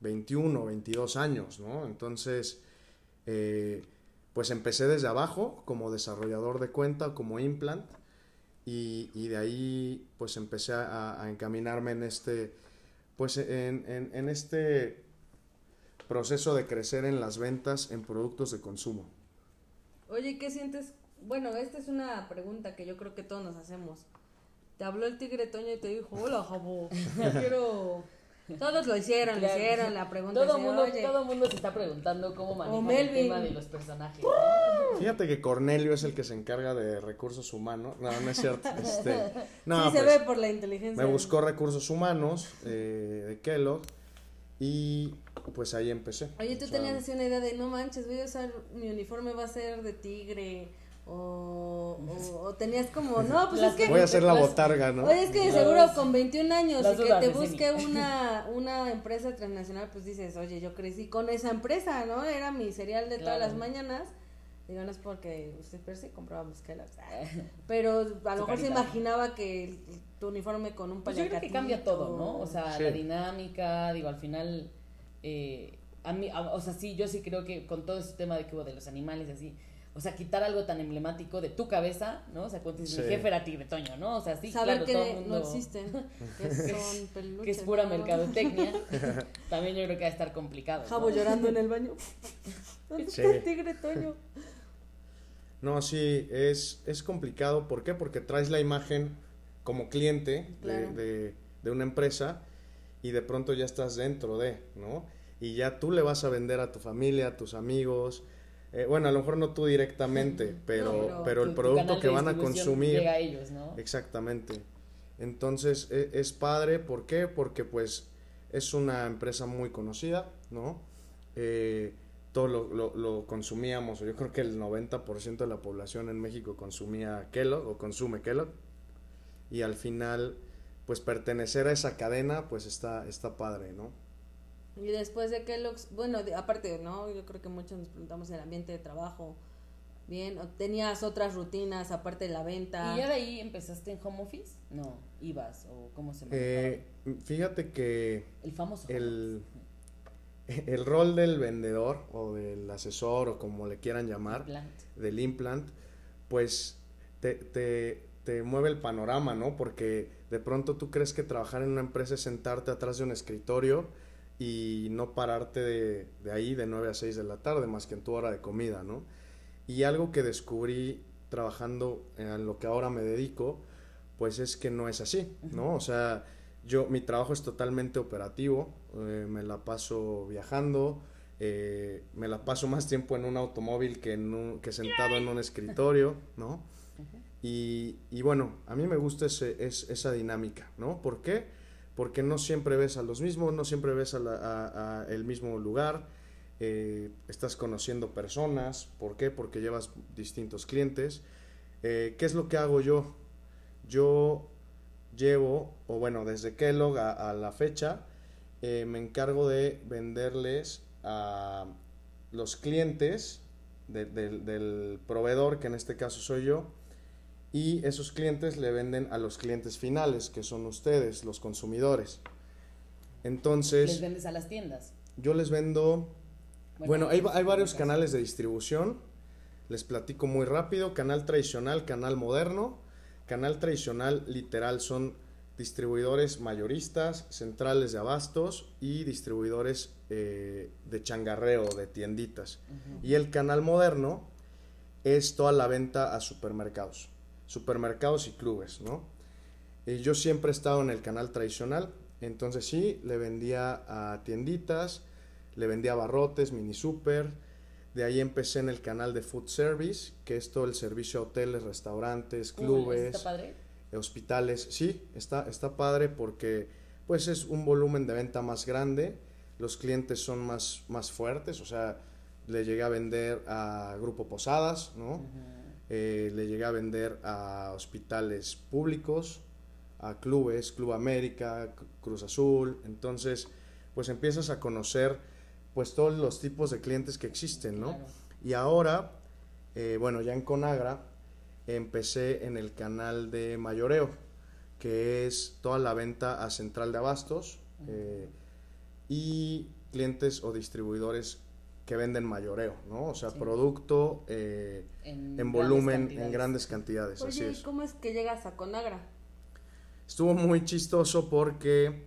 Speaker 3: 21, 22 años, ¿no? Entonces, eh, pues empecé desde abajo como desarrollador de cuenta, como implant, y, y de ahí pues empecé a, a encaminarme en este, pues en, en, en este proceso de crecer en las ventas en productos de consumo.
Speaker 1: Oye, ¿qué sientes? Bueno, esta es una pregunta que yo creo que todos nos hacemos. Te habló el tigre Toño y te dijo, hola, Jabo, [LAUGHS] quiero... Todos lo hicieron, lo hicieron, la pregunta
Speaker 2: Todo mundo,
Speaker 1: oye,
Speaker 2: todo mundo se está preguntando cómo manejan el tema de los personajes. ¿no?
Speaker 3: Fíjate que Cornelio es el que se encarga de recursos humanos. No, no es cierto. [LAUGHS] Este, no,
Speaker 1: sí se
Speaker 3: pues,
Speaker 1: ve por la inteligencia.
Speaker 3: me buscó recursos humanos eh, de Kellogg Y pues ahí empecé.
Speaker 1: Oye, tú
Speaker 3: O sea,
Speaker 1: tenías así una idea de, no manches, voy a usar, mi uniforme va a ser de tigre, o, o, o tenías como, no, pues
Speaker 2: Las-
Speaker 1: es que...
Speaker 3: Voy a hacer la botarga, ¿no?
Speaker 1: Oye, es que de
Speaker 2: Las-
Speaker 1: seguro con 21 años y que te busque [LAUGHS] una, una empresa transnacional, pues dices, oye, yo crecí con esa empresa, ¿no? Era mi cereal de todas
Speaker 2: Claro.
Speaker 1: las mañanas. Digo, no es porque usted per se comprábamos Kellogg's. [LAUGHS] Pero a lo mejor se imaginaba que el- tu uniforme con un
Speaker 2: Pues yo creo que cambia todo, ¿no? O sea,
Speaker 3: Sí.
Speaker 2: la dinámica, digo, al final, eh, a mí, a- o sea, sí, yo sí creo que con todo ese tema de que hubo de los animales y así, o sea, quitar algo tan emblemático de tu cabeza, ¿no? O sea, cuando dices,
Speaker 3: Sí.
Speaker 2: mi jefe era tigretoño, ¿no? O sea, sí,
Speaker 1: Saber
Speaker 2: claro,
Speaker 1: que
Speaker 2: todo el mundo,
Speaker 1: no existen, [LAUGHS] que son peluches.
Speaker 2: que es pura mercadotecnia, [LAUGHS] también yo creo que va a estar complicado. ¿no?
Speaker 1: Jabo llorando en el baño. [LAUGHS] ¿Dónde
Speaker 3: Sí.
Speaker 1: está el tigre Toño?
Speaker 3: No, sí, es, es complicado. ¿Por qué? Porque traes la imagen como cliente de- de, de una empresa y de pronto ya estás dentro de, ¿no? Y ya tú le vas a vender a tu familia, a tus amigos. Eh, bueno, a lo mejor no tú directamente, [LAUGHS] pero,
Speaker 1: pero
Speaker 3: el
Speaker 2: tu
Speaker 3: producto que van a consumir.
Speaker 2: Llega a ellos, ¿no?
Speaker 3: Exactamente. Entonces e- es, padre, ¿por qué? Porque pues es una empresa muy conocida, ¿no? Eh, todo lo, lo- lo consumíamos, yo creo que el 90% de la población en México consumía Kellogg o consume Kellogg. Y al final, pues pertenecer a esa cadena, pues está, está padre, ¿no?
Speaker 1: Y después de Kellogg's, bueno, de- aparte, ¿no? Yo creo que muchos nos preguntamos el ambiente de trabajo. Bien, o tenías otras rutinas aparte de la venta.
Speaker 2: ¿Y ya de ahí empezaste en home office? No, ibas, o cómo se.
Speaker 3: Eh, fíjate que
Speaker 2: el famoso home
Speaker 3: el, [LAUGHS] el rol del vendedor o del asesor o como le quieran llamar,
Speaker 2: Plant.
Speaker 3: del implant, pues te, te, te mueve el panorama, ¿no? Porque de pronto tú crees que trabajar en una empresa es sentarte atrás de un escritorio y no pararte de, de ahí de 9 a 6 de la tarde, más que en tu hora de comida, ¿no? Y algo que descubrí trabajando en lo que ahora me dedico, pues es que no es así, ¿no? O sea, yo, mi trabajo es totalmente operativo, eh, me la paso viajando, eh, me la paso más tiempo en un automóvil que, en un- que sentado en un escritorio, ¿no? Y, y bueno, a mí me gusta ese, es, esa dinámica, ¿no? ¿Por qué? Porque no siempre ves a los mismos, no siempre ves a la- a- a el mismo lugar, eh, estás conociendo personas, ¿por qué? Porque llevas distintos clientes. Eh, ¿Qué es lo que hago yo? Yo llevo, o bueno, desde Kellogg a, a la fecha, eh, me encargo de venderles a los clientes de- del- del proveedor, que en este caso soy yo, y esos clientes le venden a los clientes finales, que son ustedes, los consumidores. Entonces,
Speaker 2: Les vendes a las tiendas.
Speaker 3: yo les vendo bueno, hay, varios canales de distribución. Les platico muy rápido. Canal tradicional, canal moderno. Canal tradicional, literal, son distribuidores mayoristas, centrales de abastos y distribuidores eh, de changarreo, de tienditas. Y el canal moderno es toda la venta a supermercados. Supermercados y clubes, ¿no? Eh, yo siempre he estado en el canal tradicional. Entonces sí, le vendía a tienditas, le vendía barrotes, mini super. De ahí empecé en el canal de food service, que es todo el servicio a hoteles, restaurantes, clubes,
Speaker 2: ¿Está padre?
Speaker 3: hospitales. Sí, está, está padre porque pues es un volumen de venta más grande, los clientes son más, más fuertes, o sea, le llegué a vender a Grupo Posadas, ¿no? Eh, le llegué a vender a hospitales públicos, a clubes, Club América, Cruz Azul, entonces pues empiezas a conocer pues todos los tipos de clientes que existen, ¿no?
Speaker 2: Claro.
Speaker 3: Y ahora, eh, bueno, ya en Conagra empecé en el canal de mayoreo, que es toda la venta a central de abastos eh, y clientes o distribuidores que venden mayoreo, ¿no? O sea,
Speaker 2: Sí.
Speaker 3: producto eh,
Speaker 2: En,
Speaker 3: en
Speaker 2: grandes
Speaker 3: volumen, en grandes cantidades, así
Speaker 1: Oye, ¿y
Speaker 3: es.
Speaker 1: cómo es que llegas a Conagra?
Speaker 3: Estuvo muy chistoso porque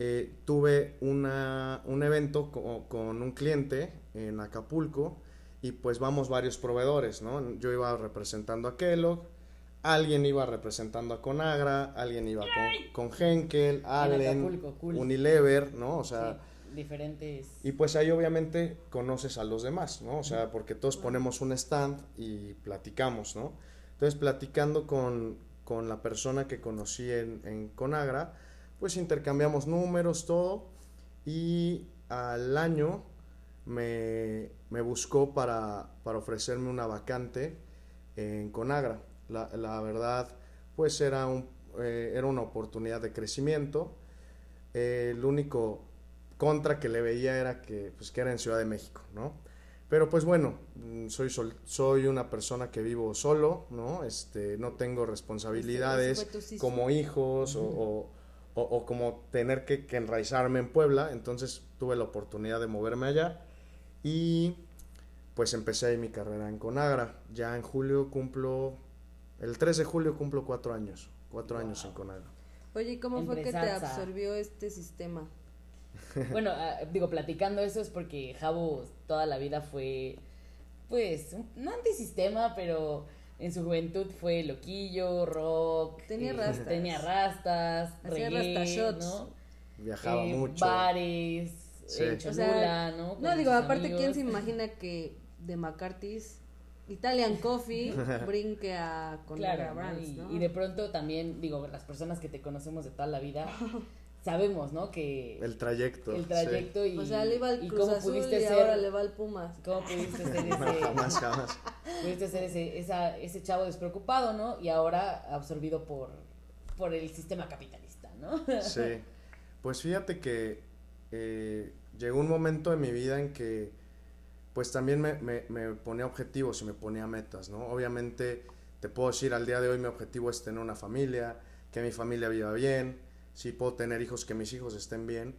Speaker 3: eh, tuve una, un evento co- con un cliente en Acapulco y pues vamos varios proveedores, ¿no? Yo iba representando a Kellogg, alguien iba representando a Conagra, alguien iba con, con Henkel, Allen,
Speaker 2: Acapulco, cool.
Speaker 3: Unilever, ¿no? O sea,
Speaker 2: Sí, diferentes.
Speaker 3: y pues ahí obviamente conoces a los demás, ¿no? O sea, porque todos ponemos un stand y platicamos, ¿no? Entonces, platicando con, con la persona que conocí en, en Conagra, pues intercambiamos números, todo. Y al año me, me buscó para, para, ofrecerme una vacante en Conagra. La, la verdad, pues era, un, eh, era una oportunidad de crecimiento. Eh, el único contra que le veía era que, pues, que era en Ciudad de México, ¿no? Pero pues bueno, mm, soy, sol, soy una persona que vivo solo, ¿no? Este, no tengo responsabilidades como hijos o, o, o, como tener que, que, enraizarme en Puebla, entonces tuve la oportunidad de moverme allá y pues empecé ahí mi carrera en Conagra. Ya en julio cumplo, el 3 de julio cumplo cuatro años, cuatro wow. años en Conagra.
Speaker 1: Oye, ¿cómo fue que te absorbió este sistema? [LAUGHS]
Speaker 2: Bueno, uh, digo, platicando eso es porque Jabo toda la vida fue, pues, no antisistema, pero en su juventud fue loquillo, rock.
Speaker 1: Tenía eh, rastas.
Speaker 2: Tenía rastas,
Speaker 1: Hacía reggae,
Speaker 2: ¿no?
Speaker 3: Viajaba
Speaker 2: eh,
Speaker 3: mucho.
Speaker 2: Bares,
Speaker 3: Sí.
Speaker 2: eh, Cholula,
Speaker 1: O sea,
Speaker 2: ¿no? Con
Speaker 1: No, digo, aparte,
Speaker 2: amigos.
Speaker 1: ¿quién se imagina que de McCarthy's Italian Coffee [LAUGHS] brinque a Conagra
Speaker 2: Claro, ¿no?
Speaker 1: Brands,
Speaker 2: y,
Speaker 1: ¿no?
Speaker 2: y de pronto también, digo, las personas que te conocemos de toda la vida, [LAUGHS] sabemos, ¿no? Que
Speaker 3: El trayecto.
Speaker 2: el trayecto y,
Speaker 1: O sea, le iba al
Speaker 2: y
Speaker 1: Cruz
Speaker 2: cómo
Speaker 1: Azul
Speaker 2: pudiste
Speaker 1: y
Speaker 2: ser,
Speaker 1: ahora le va al Pumas.
Speaker 2: cómo pudiste ser
Speaker 3: sí. [LAUGHS] No,
Speaker 2: ese,
Speaker 3: jamás, jamás.
Speaker 2: pudiste ser ese, esa, ese chavo despreocupado, ¿no? Y ahora absorbido por, por el sistema capitalista, ¿no? [LAUGHS]
Speaker 3: Sí, pues fíjate que eh, llegó un momento en mi vida en que pues también me, me, me, ponía objetivos y me ponía metas, ¿no? Obviamente te puedo decir, al día de hoy mi objetivo es tener una familia, que mi familia viva bien, si puedo tener hijos, que mis hijos estén bien.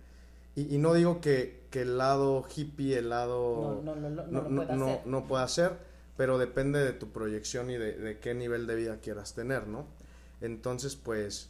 Speaker 3: Y, y no digo que, que, el lado hippie, el lado...
Speaker 2: No, no, no, no,
Speaker 3: no,
Speaker 2: no, pueda
Speaker 3: no ser, pero depende de tu proyección y de, de qué nivel de vida quieras tener, ¿no? Entonces, pues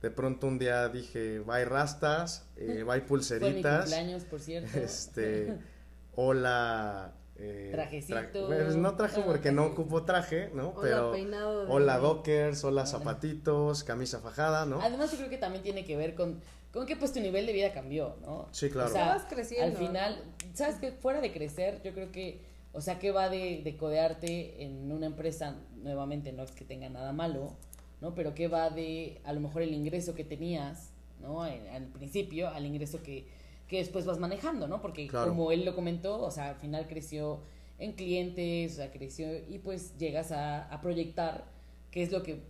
Speaker 3: de pronto un día dije, bye rastas, eh, [LAUGHS] bye pulseritas.
Speaker 2: Fue mi cumpleaños, por cierto.
Speaker 3: Este, [LAUGHS] hola. Eh,
Speaker 2: Trajecito.
Speaker 3: Tra pues no traje porque no ocupo traje, ¿no?
Speaker 1: Hola,
Speaker 3: Pero
Speaker 1: peinado de-
Speaker 3: hola dockers, hola,
Speaker 2: Hola.
Speaker 3: zapatitos, camisa fajada, ¿no?
Speaker 2: Además, yo creo que también tiene que ver con, con que pues tu nivel de vida cambió, ¿no?
Speaker 3: Sí, claro.
Speaker 2: O sea,
Speaker 1: Vas creciendo,
Speaker 2: al final, ¿sabes qué? Fuera de crecer, yo creo que, o sea, que va de, de codearte en una empresa, nuevamente, no es que tenga nada malo, ¿no? Pero que va de, a lo mejor, el ingreso que tenías, ¿no? En- al principio, al ingreso que, que después vas manejando, ¿no? Porque
Speaker 3: Claro.
Speaker 2: como él lo comentó, o sea, al final creció en clientes, o sea, creció y pues llegas a, a proyectar qué es lo que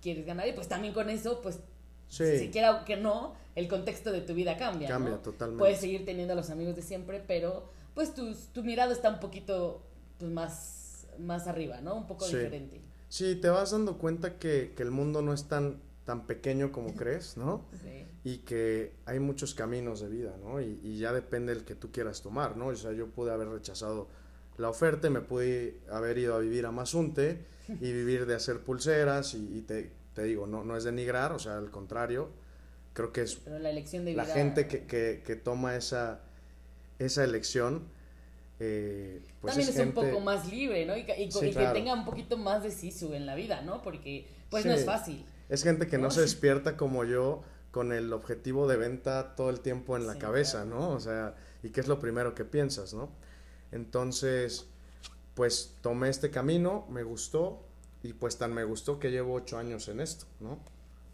Speaker 2: quieres ganar y pues también con eso, pues,
Speaker 3: Sí,
Speaker 2: si quiera o que no, el contexto de tu vida cambia,
Speaker 3: cambia
Speaker 2: ¿no?
Speaker 3: totalmente.
Speaker 2: Puedes seguir teniendo a los amigos de siempre, pero pues tu, tu mirada está un poquito pues, más, más arriba, ¿no? Un poco
Speaker 3: Sí.
Speaker 2: diferente.
Speaker 3: Sí, te vas dando cuenta que, que el mundo no es tan, tan pequeño como [LAUGHS] crees, ¿no?
Speaker 2: Sí.
Speaker 3: Y que hay muchos caminos de vida, ¿no? Y, y, ya depende el que tú quieras tomar, ¿no? O sea, yo pude haber rechazado la oferta, me pude haber ido a vivir a Mazunte y vivir de hacer pulseras y, y te, te, digo, no, no es denigrar, o sea, al contrario, creo que es
Speaker 2: Pero la elección de
Speaker 3: la
Speaker 2: vida...
Speaker 3: gente que, que, que, toma esa, esa elección. Eh, pues
Speaker 2: también es,
Speaker 3: gente...
Speaker 2: un poco más libre, ¿no? Y, y,
Speaker 3: Sí, claro.
Speaker 2: que tenga un poquito más de sisu en la vida, ¿no? Porque pues
Speaker 3: Sí.
Speaker 2: no es fácil.
Speaker 3: Es gente que no
Speaker 2: ¿no?
Speaker 3: se despierta como yo con el objetivo de venta todo el tiempo en la
Speaker 2: Sí,
Speaker 3: cabeza,
Speaker 2: claro.
Speaker 3: ¿no? O sea, y qué es lo primero que piensas, ¿no? Entonces, pues tomé este camino, me gustó y pues tan me gustó que llevo ocho años en esto, ¿no?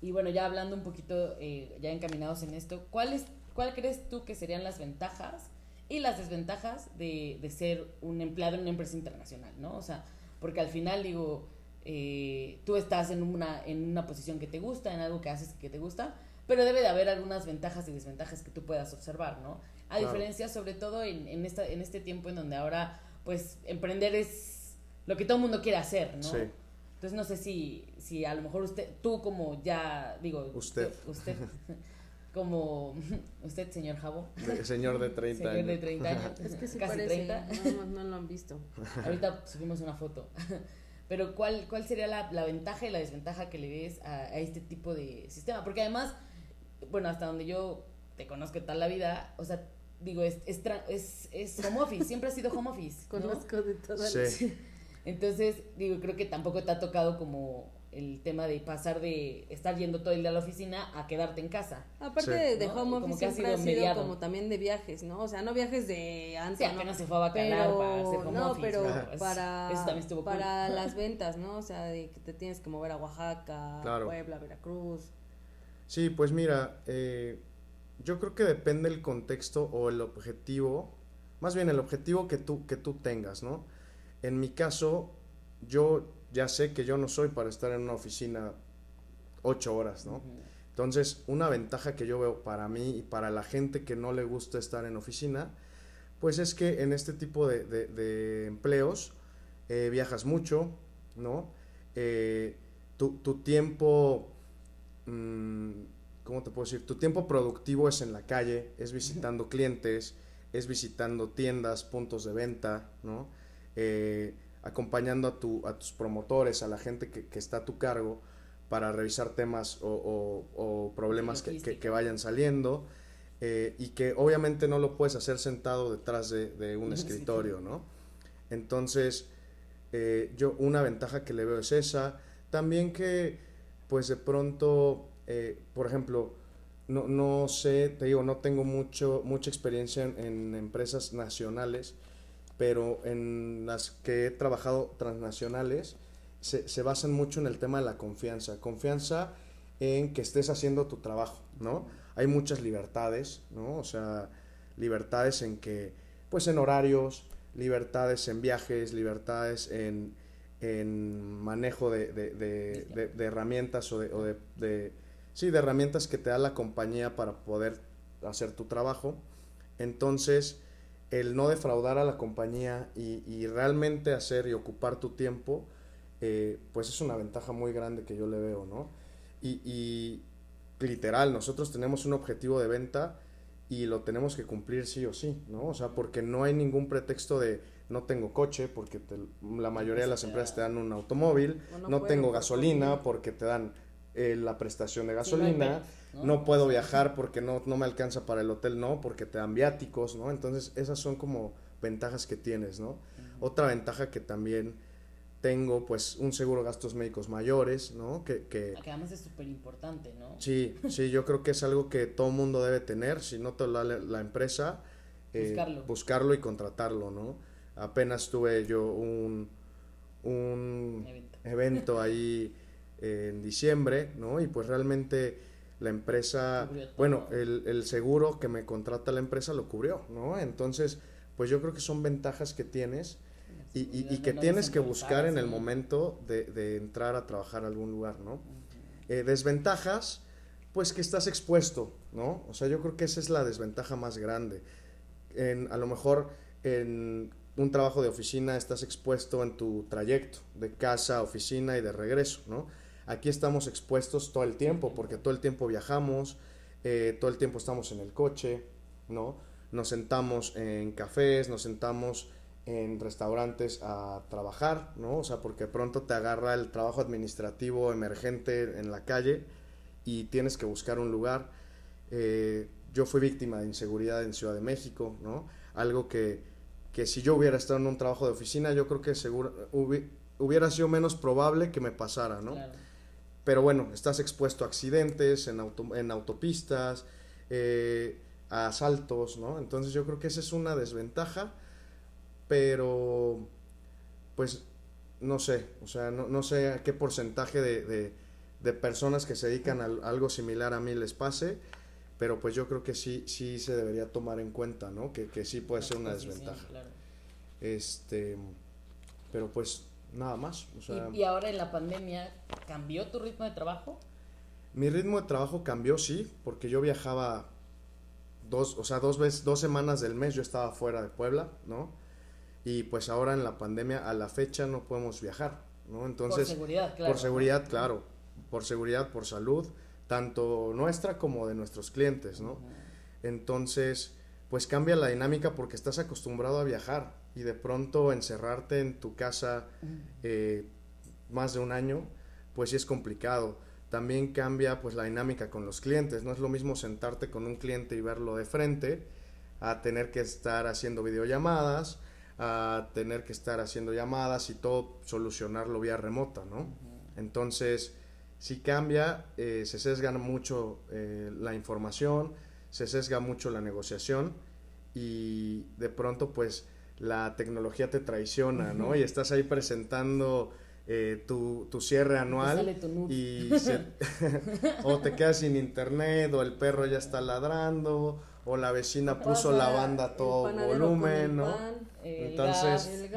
Speaker 2: Y bueno, ya hablando un poquito, eh, ya encaminados en esto, ¿cuál, es, ¿cuál crees tú que serían las ventajas y las desventajas de, de ser un empleado en una empresa internacional, ¿no? O sea, porque al final digo, eh, tú estás en una, en una posición que te gusta, en algo que haces que te gusta, pero debe de haber algunas ventajas y desventajas que tú puedas observar, ¿no? A
Speaker 3: Claro.
Speaker 2: diferencia, sobre todo en, en, esta, en este tiempo en donde ahora, pues, emprender es lo que todo el mundo quiere hacer, ¿no?
Speaker 3: Sí.
Speaker 2: Entonces no sé si, si a lo mejor usted, tú como ya, digo,
Speaker 3: Usted. [LAUGHS]
Speaker 2: usted, como [LAUGHS] usted, señor Jabo,
Speaker 3: De- señor de [LAUGHS] 30
Speaker 2: señor de
Speaker 3: años.
Speaker 2: 30 años,
Speaker 1: Es que sí
Speaker 2: casi
Speaker 1: parece,
Speaker 2: 30.
Speaker 1: No, no lo han visto.
Speaker 2: Ahorita subimos una foto. Pero ¿cuál, cuál sería la, la ventaja y la desventaja que le ves a, a este tipo de sistema? Porque además, bueno, hasta donde yo te conozco toda la vida, o sea, digo, es, es, tra- es, es home office, siempre ha sido home office. ¿no?
Speaker 1: Conozco de todas
Speaker 3: Sí.
Speaker 2: Entonces, digo, creo que tampoco te ha tocado como el tema de pasar de estar yendo todo el día a la oficina a quedarte en casa.
Speaker 1: Aparte
Speaker 3: Sí.
Speaker 1: de, de
Speaker 2: ¿No?
Speaker 1: home
Speaker 2: Como
Speaker 1: office
Speaker 2: que ha
Speaker 1: siempre ha
Speaker 2: sido
Speaker 1: sido
Speaker 2: mediado.
Speaker 1: como también de viajes, ¿no? O sea, no viajes de antes,
Speaker 2: Sí,
Speaker 1: ¿no?
Speaker 2: apenas se fue a Bacalar
Speaker 1: pero,
Speaker 2: para hacer home
Speaker 1: no,
Speaker 2: office,
Speaker 1: pero
Speaker 2: ¿no?
Speaker 1: Para,
Speaker 2: eso también estuvo cool.
Speaker 1: para las ventas, ¿no? O sea, de que te tienes que mover a Oaxaca,
Speaker 3: Claro.
Speaker 1: Puebla, Veracruz.
Speaker 3: Sí, pues mira, eh, yo creo que depende el contexto o el objetivo, más bien el objetivo que tú, que tú tengas, ¿no? En mi caso, yo ya sé que yo no soy para estar en una oficina ocho horas, ¿no? Entonces, una ventaja que yo veo para mí y para la gente que no le gusta estar en oficina, pues es que en este tipo de, empleos eh, viajas mucho, ¿no? Eh, tu, tiempo, mm, ¿cómo te puedo decir? Tu tiempo productivo es en la calle, es visitando clientes, es visitando tiendas, puntos de venta, ¿no? Eh, acompañando a, tu, a tus promotores, a la gente que, que está a tu cargo para revisar temas o, problemas que, vayan saliendo eh, y que obviamente no lo puedes hacer sentado detrás de, un [LAUGHS] escritorio, ¿no? Entonces, eh, yo una ventaja que le veo es esa. También que, pues de pronto, eh, por ejemplo, no, no, sé, te digo, no tengo mucho, mucha experiencia en, empresas nacionales, pero en las que he trabajado transnacionales, se, se, basan mucho en el tema de la confianza. Confianza en que estés haciendo tu trabajo, ¿no? Hay muchas libertades, ¿no? O sea, libertades en que, pues en horarios, libertades en viajes, libertades en, en manejo de, de, de, de, herramientas o, de, de, sí, de herramientas que te da la compañía para poder hacer tu trabajo. Entonces, el no defraudar a la compañía y, y realmente hacer y ocupar tu tiempo, eh, pues es una ventaja muy grande que yo le veo, ¿no? Y, literal, nosotros tenemos un objetivo de venta y lo tenemos que cumplir sí o sí, ¿no? O sea, porque no hay ningún pretexto de no tengo coche, porque la mayoría de las empresas te dan un automóvil, no, tengo gasolina porque te dan eh, la prestación de gasolina, no, puedo viajar porque no, no me alcanza para el hotel, no, porque te dan viáticos, ¿no? Entonces esas son como ventajas que tienes, ¿no? Otra ventaja que también tengo pues un seguro de gastos médicos mayores, ¿no? Que, que,
Speaker 2: que además es súper importante, ¿no?
Speaker 3: Sí, sí, yo creo que es algo que todo mundo debe tener, si no te lo da la, empresa, eh, buscarlo. buscarlo. y contratarlo, ¿no? Apenas tuve yo un, un evento. ahí en diciembre, ¿no? Y pues realmente la empresa, bueno, el, el seguro que me contrata la empresa lo cubrió, ¿no? Entonces, pues yo creo que son ventajas que tienes y, que tienes que buscar en el momento de, entrar a trabajar a algún lugar, ¿no? Eh, desventajas, pues que estás expuesto, ¿no? O sea, yo creo que esa es la desventaja más grande. En, a lo mejor en un trabajo de oficina estás expuesto en tu trayecto de casa oficina y de regreso, ¿no? Aquí estamos expuestos todo el tiempo porque todo el tiempo viajamos, eh, todo el tiempo estamos en el coche, ¿no? Nos sentamos en cafés, nos sentamos en restaurantes a trabajar, ¿no? O sea, porque pronto te agarra el trabajo administrativo emergente en la calle y tienes que buscar un lugar. Eh, yo fui víctima de inseguridad en Ciudad de México, ¿no? Algo que, que si yo hubiera estado en un trabajo de oficina, yo creo que seguro hubiera sido menos probable que me pasara, ¿no? Pero bueno, estás expuesto a accidentes en, en autopistas, eh, a asaltos, ¿no? Entonces yo creo que esa es una desventaja pero pues no sé, o sea, no, no sé a qué porcentaje de, de, personas que se dedican a, algo similar a mí les pase, pero pues yo creo que sí, sí se debería tomar en cuenta, ¿no? Que, que sí puede ser una desventaja. Este, pero pues nada más. O sea,
Speaker 2: ¿Y, ahora en la pandemia cambió tu ritmo de trabajo?
Speaker 3: Mi ritmo de trabajo cambió, sí, porque yo viajaba dos, o sea, dos veces, dos semanas del mes yo estaba fuera de Puebla, ¿no? y pues ahora en la pandemia a la fecha no podemos viajar, ¿no? Entonces,
Speaker 2: por seguridad, claro.
Speaker 3: Por seguridad, claro, por seguridad, por salud, tanto nuestra como de nuestros clientes, ¿no? Entonces, pues cambia la dinámica porque estás acostumbrado a viajar y de pronto encerrarte en tu casa eh, más de un año, pues sí es complicado. También cambia pues la dinámica con los clientes, no es lo mismo sentarte con un cliente y verlo de frente a tener que estar haciendo videollamadas, a tener que estar haciendo llamadas y todo solucionarlo vía remota, ¿no? Entonces, si cambia, eh, se sesga mucho eh, la información, se sesga mucho la negociación y de pronto pues la tecnología te traiciona, ¿no? Y estás ahí presentando eh, tu, tu, cierre anual y [LAUGHS] [LAUGHS] o te quedas sin internet o el perro ya está ladrando o la vecina puso la banda a todo volumen, ¿no? Entonces,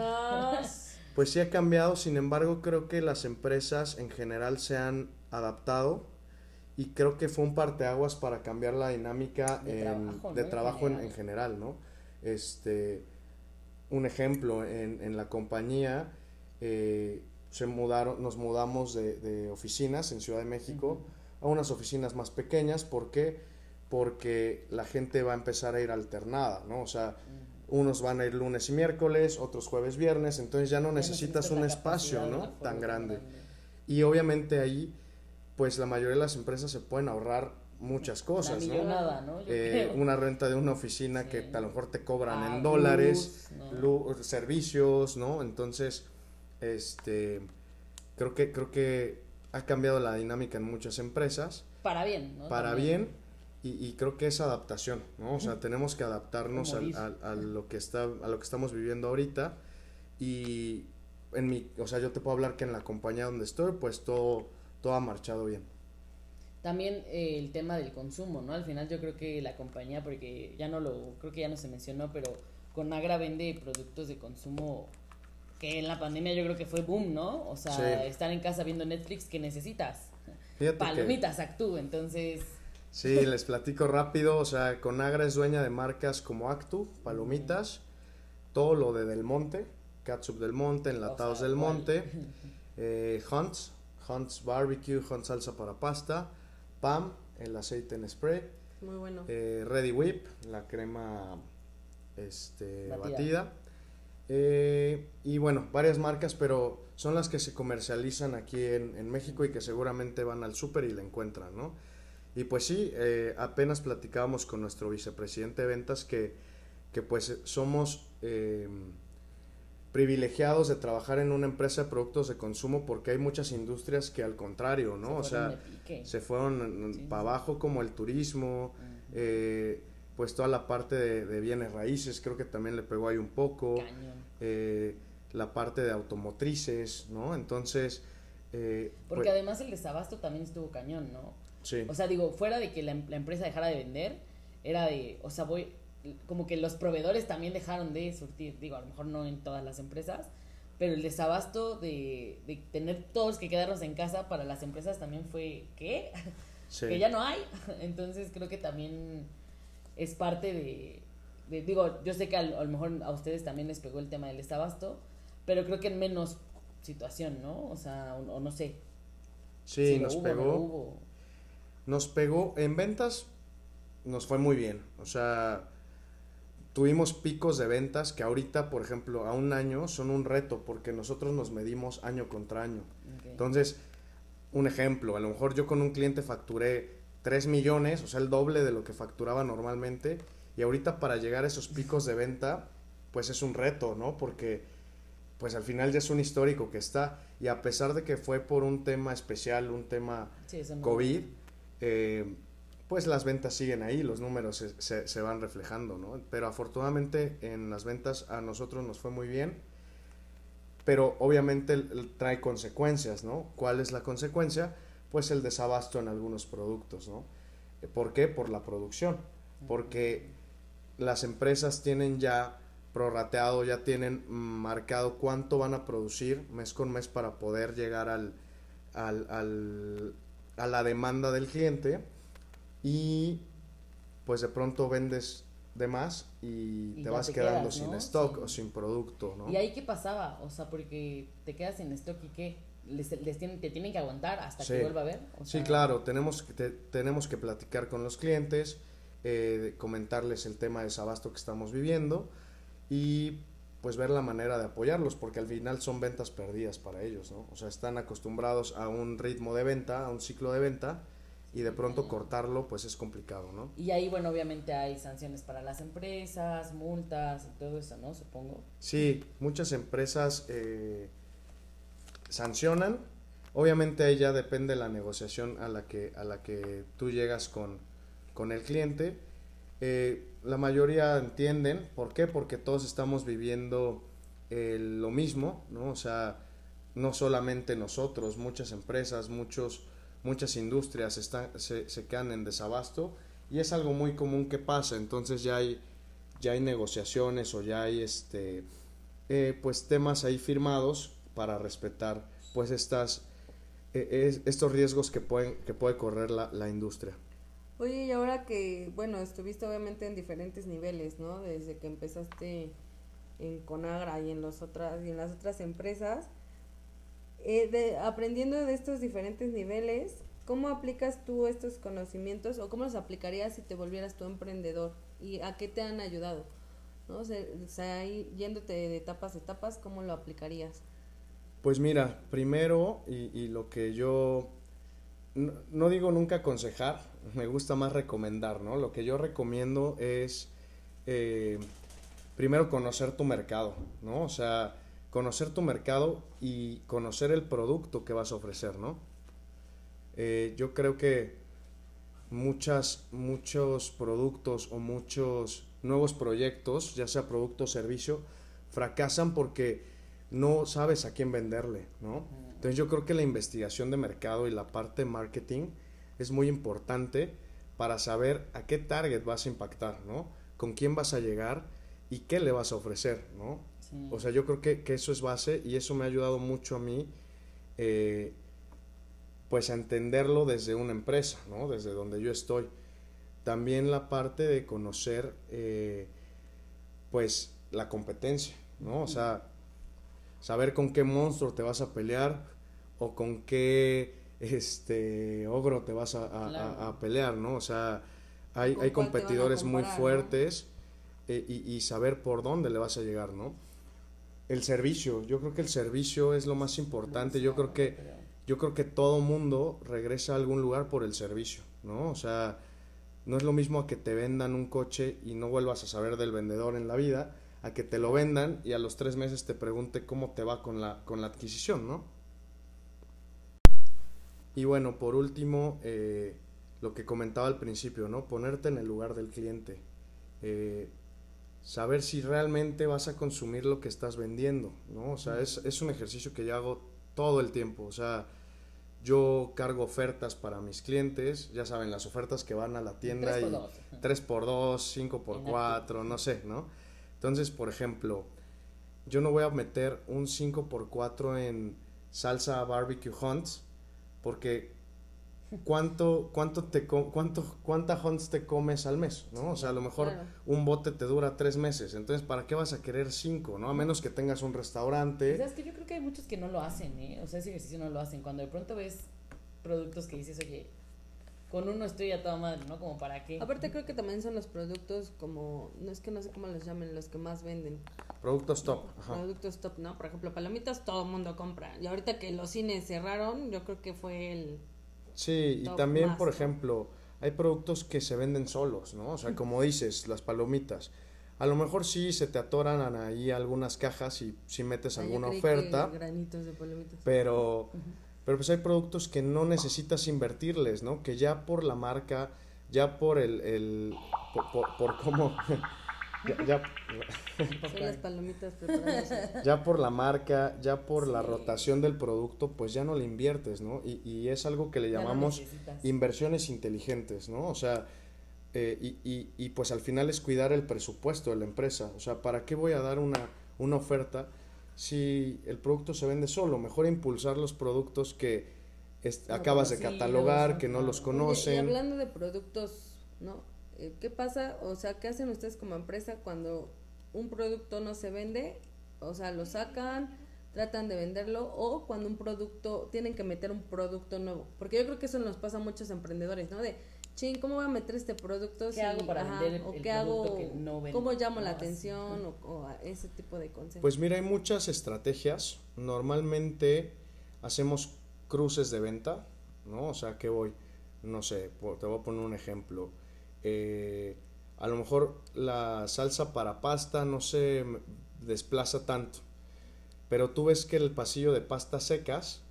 Speaker 3: pues sí ha cambiado, sin embargo creo que las empresas en general se han adaptado y creo que fue un parteaguas para cambiar la dinámica de trabajo, de trabajo en, en, general, ¿no? Este, un ejemplo, en, en la compañía eh, se mudaron, nos mudamos de, de, oficinas en Ciudad de México a unas oficinas más pequeñas, ¿por qué? Porque la gente va a empezar a ir alternada, ¿no? O sea, unos van a ir lunes y miércoles, otros jueves, viernes, entonces ya no necesitas un espacio, ¿no? Tan grande. Y obviamente ahí, pues la mayoría de las empresas se pueden ahorrar muchas cosas, ¿no? Eh, una renta de una oficina que a lo mejor te cobran en ah, dólares, servicios, ¿no? Entonces, este, creo que, creo que ha cambiado la dinámica en muchas empresas.
Speaker 2: Para bien, ¿no?
Speaker 3: Para bien, y, creo que es adaptación, ¿no? O sea, tenemos que adaptarnos a, lo que está, a lo que estamos viviendo ahorita, y en mi, o sea, yo te puedo hablar que en la compañía donde estoy, pues todo, todo ha marchado bien.
Speaker 2: También eh, el tema del consumo, ¿no? Al final yo creo que la compañía, porque ya no lo, creo que ya no se mencionó, pero Conagra vende productos de consumo que en la pandemia yo creo que fue boom, ¿no? O sea, estar en casa viendo Netflix, ¿qué necesitas? Palomitas, Actu, entonces...
Speaker 3: Sí, les platico rápido, o sea, Conagra es dueña de marcas como Actu, Palomitas, todo lo de Del Monte, Catsup Del Monte, Enlatados Del Monte, [LAUGHS] eh, Hunts, Hunts Barbecue, Hunts Salsa para Pasta, PAM, el aceite en spray.
Speaker 1: Muy bueno.
Speaker 3: Eh, Ready Whip, la crema este, batida. Eh, y bueno, varias marcas, pero son las que se comercializan aquí en, México y que seguramente van al súper y la encuentran, ¿no? Y pues sí, eh, apenas platicábamos con nuestro vicepresidente de ventas que, que pues somos privilegiados de trabajar en una empresa de productos de consumo porque hay muchas industrias que al contrario, ¿no? O sea, se fueron para abajo como el turismo, eh, pues toda la parte de, bienes raíces creo que también le pegó ahí un poco, eh, la parte de automotrices, ¿no? Entonces... Eh,
Speaker 2: porque pues además el desabasto también estuvo cañón, ¿no? Sí. O sea, digo, fuera de que la, la empresa dejara de vender, era de, o sea, voy, como que los proveedores también dejaron de surtir, digo, a lo mejor no en todas las empresas, pero el desabasto de, de tener todos que quedarnos en casa para las empresas también fue, ¿qué? que ya no hay. Entonces creo que también es parte de, digo, yo sé que a, lo mejor a ustedes también les pegó el tema del desabasto, pero creo que en menos situación, ¿no? O sea, o, no sé.
Speaker 3: Sí, nos pegó. Nos pegó en ventas, nos fue muy bien. O sea, tuvimos picos de ventas que ahorita, por ejemplo, a un año son un reto porque nosotros nos medimos año contra año. Entonces, un ejemplo, a lo mejor yo con un cliente facturé 3 millones, o sea, el doble de lo que facturaba normalmente, y ahorita para llegar a esos picos de venta, pues es un reto, ¿no? Porque pues al final ya es un histórico que está, y a pesar de que fue por un tema especial, un tema COVID, eh, pues las ventas siguen ahí, los números se, van reflejando, ¿no? Pero afortunadamente en las ventas a nosotros nos fue muy bien, pero obviamente trae consecuencias, ¿no? ¿Cuál es la consecuencia? Pues el desabasto en algunos productos, ¿no? ¿Por qué? Por la producción, porque las empresas tienen ya prorrateado, ya tienen marcado cuánto van a producir mes con mes para poder llegar al, al a la demanda del cliente y pues de pronto vendes de más y, te vas quedando sin stock o sin producto, ¿no?
Speaker 2: ¿Y ahí qué pasaba? O sea, porque te quedas sin stock y qué? Les, tienen, te tienen que aguantar hasta que vuelva a ver.
Speaker 3: sí, claro, tenemos que, tenemos que platicar con los clientes, eh, comentarles el tema de desabasto que estamos viviendo y pues ver la manera de apoyarlos, porque al final son ventas perdidas para ellos, ¿no? O sea, están acostumbrados a un ritmo de venta, a un ciclo de venta, y de pronto cortarlo pues es complicado, ¿no?
Speaker 2: Y ahí, bueno, obviamente hay sanciones para las empresas, multas y todo eso, ¿no? Supongo.
Speaker 3: Sí, muchas empresas eh, sancionan. Obviamente ahí ya depende la negociación a la que, a la que tú llegas con, con el cliente. Eh, la mayoría entienden, ¿por qué? Porque todos estamos viviendo lo mismo, ¿no? O sea, no solamente nosotros, muchas empresas, muchos, muchas industrias están, se, se quedan en desabasto y es algo muy común que pasa, entonces ya hay, ya hay negociaciones o ya hay este, eh, pues temas ahí firmados para respetar pues estas, eh, estos riesgos que, pueden, que puede correr la, la industria.
Speaker 1: Oye, y ahora que, bueno, estuviste obviamente en diferentes niveles, ¿no? Desde que empezaste en Conagra y en, los otras, y en las otras empresas, eh, de, aprendiendo de estos diferentes niveles, ¿cómo aplicas tú estos conocimientos o cómo los aplicarías si te volvieras tu emprendedor? ¿Y a qué te han ayudado? ¿No? O sea, ahí, yéndote de etapas a etapas, ¿cómo lo aplicarías?
Speaker 3: Pues mira, primero, y lo que yo no, digo nunca aconsejar, me gusta más recomendar, ¿no? Lo que yo recomiendo es eh, primero conocer tu mercado, ¿no? O sea, conocer tu mercado y conocer el producto que vas a ofrecer, ¿no? Eh, yo creo que muchas, muchos productos o muchos nuevos proyectos, ya sea producto o servicio, fracasan porque no sabes a quién venderle, ¿no? Entonces yo creo que la investigación de mercado y la parte de marketing es muy importante para saber a qué target vas a impactar, ¿no? Con quién vas a llegar y qué le vas a ofrecer, ¿no? Sí. O sea, yo creo que, que, eso es base y eso me ha ayudado mucho a mí, eh, pues a entenderlo desde una empresa, ¿no? Desde donde yo estoy. También la parte de conocer, eh, pues, la competencia, ¿no? O sea, saber con qué monstruo te vas a pelear o con qué este ogro te vas a, a, claro. a pelear, ¿no? O sea, hay, hay competidores muy fuertes ¿no? eh, y, y, saber por dónde le vas a llegar, ¿no? El servicio, yo creo que el servicio es lo más importante, yo creo que yo creo que todo mundo regresa a algún lugar por el servicio, ¿no? O sea, no es lo mismo a que te vendan un coche y no vuelvas a saber del vendedor en la vida, a que te lo vendan y a los tres meses te pregunte cómo te va con la, con la adquisición, ¿no? Y bueno, por último, eh, lo que comentaba al principio, ¿no? Ponerte en el lugar del cliente. Eh, saber si realmente vas a consumir lo que estás vendiendo, ¿no? O sea, es, es, un ejercicio que yo hago todo el tiempo. O sea, yo cargo ofertas para mis clientes, ya saben, las ofertas que van a la tienda 3 y 3x2, 5x4, no sé, ¿no? Entonces, por ejemplo, yo no voy a meter un 5x4 en salsa barbecue hunts porque cuánto cuánto te cuánto cuánta hunts te comes al mes no o sea a lo mejor claro. un bote te dura tres meses entonces para qué vas a querer cinco no a menos que tengas un restaurante.
Speaker 2: ¿Sabes que yo creo que hay muchos que no lo hacen eh o sea ese ejercicio no lo hacen. Cuando de pronto ves productos que dices oye con uno estoy a toda madre, ¿no? Como para qué.
Speaker 1: Aparte creo que también son los productos como, no es que no sé cómo los llamen, los que más venden.
Speaker 3: Productos top.
Speaker 1: Ajá. Productos top, ¿no? Por ejemplo, palomitas todo el mundo compra. Y ahorita que los cines cerraron, yo creo que fue el...
Speaker 3: Sí, y también, más, por ¿no? ejemplo, hay productos que se venden solos, ¿no? O sea, como dices, las palomitas. A lo mejor sí se te atoran ahí algunas cajas y si metes alguna oferta.
Speaker 1: granitos de palomitas.
Speaker 3: Pero... Uh -huh pero pues hay productos que no necesitas invertirles, ¿no? Que ya por la marca, ya por el, el por, por, por cómo, [LAUGHS] ya, ya,
Speaker 1: Son las palomitas [LAUGHS]
Speaker 3: ya por la marca, ya por sí. la rotación del producto, pues ya no le inviertes, ¿no? Y, y es algo que le llamamos no inversiones inteligentes, ¿no? O sea, eh, y, y, y pues al final es cuidar el presupuesto de la empresa, o sea, ¿para qué voy a dar una, una oferta? Si el producto se vende solo, mejor impulsar los productos que acabas de catalogar, que no los conocen.
Speaker 1: Oye, y hablando de productos, ¿no? Eh, ¿Qué pasa? O sea, ¿qué hacen ustedes como empresa cuando un producto no se vende? O sea, lo sacan, tratan de venderlo o cuando un producto, tienen que meter un producto nuevo. Porque yo creo que eso nos pasa a muchos emprendedores, ¿no? De, ching, ¿cómo voy a meter este producto?
Speaker 2: ¿Qué si, hago para ajá, vender el,
Speaker 1: o
Speaker 2: el
Speaker 1: qué hago,
Speaker 2: que no vendo?
Speaker 1: ¿Cómo llamo la atención? O, o, ese tipo de consejos.
Speaker 3: Pues mira, hay muchas estrategias. Normalmente hacemos cruces de venta, ¿no? O sea, que voy, no sé, te voy a poner un ejemplo. Eh, a lo mejor la salsa para pasta no se desplaza tanto, pero tú ves que el pasillo de pastas secas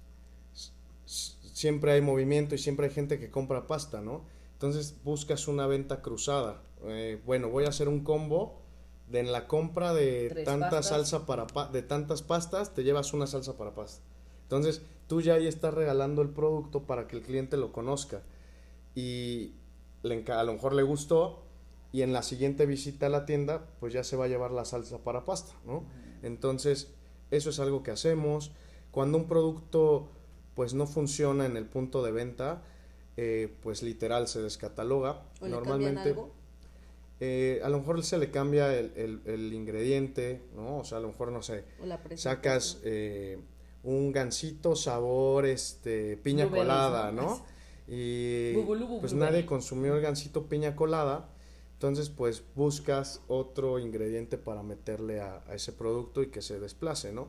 Speaker 3: siempre hay movimiento y siempre hay gente que compra pasta, ¿no? Entonces buscas una venta cruzada. Eh, bueno, voy a hacer un combo de en la compra de
Speaker 2: Tres
Speaker 3: tanta
Speaker 2: pastas.
Speaker 3: salsa para pa de tantas pastas te llevas una salsa para pasta. Entonces, tú ya ahí estás regalando el producto para que el cliente lo conozca. Y le, a lo mejor le gustó y en la siguiente visita a la tienda, pues ya se va a llevar la salsa para pasta, ¿no? Entonces, eso es algo que hacemos. Cuando un producto pues no funciona en el punto de venta, eh, pues literal se descataloga.
Speaker 1: ¿O le
Speaker 3: Normalmente,
Speaker 1: algo?
Speaker 3: eh, a lo mejor se le cambia el, el- el ingrediente, ¿no? O sea, a lo mejor, no sé, sacas eh, un gansito sabor este piña colada,
Speaker 2: ¿no?
Speaker 3: ¿no? Y
Speaker 2: Bubulubu
Speaker 3: pues nadie consumió el gansito piña colada, entonces pues buscas otro ingrediente para meterle a, a ese producto y que se desplace, ¿no?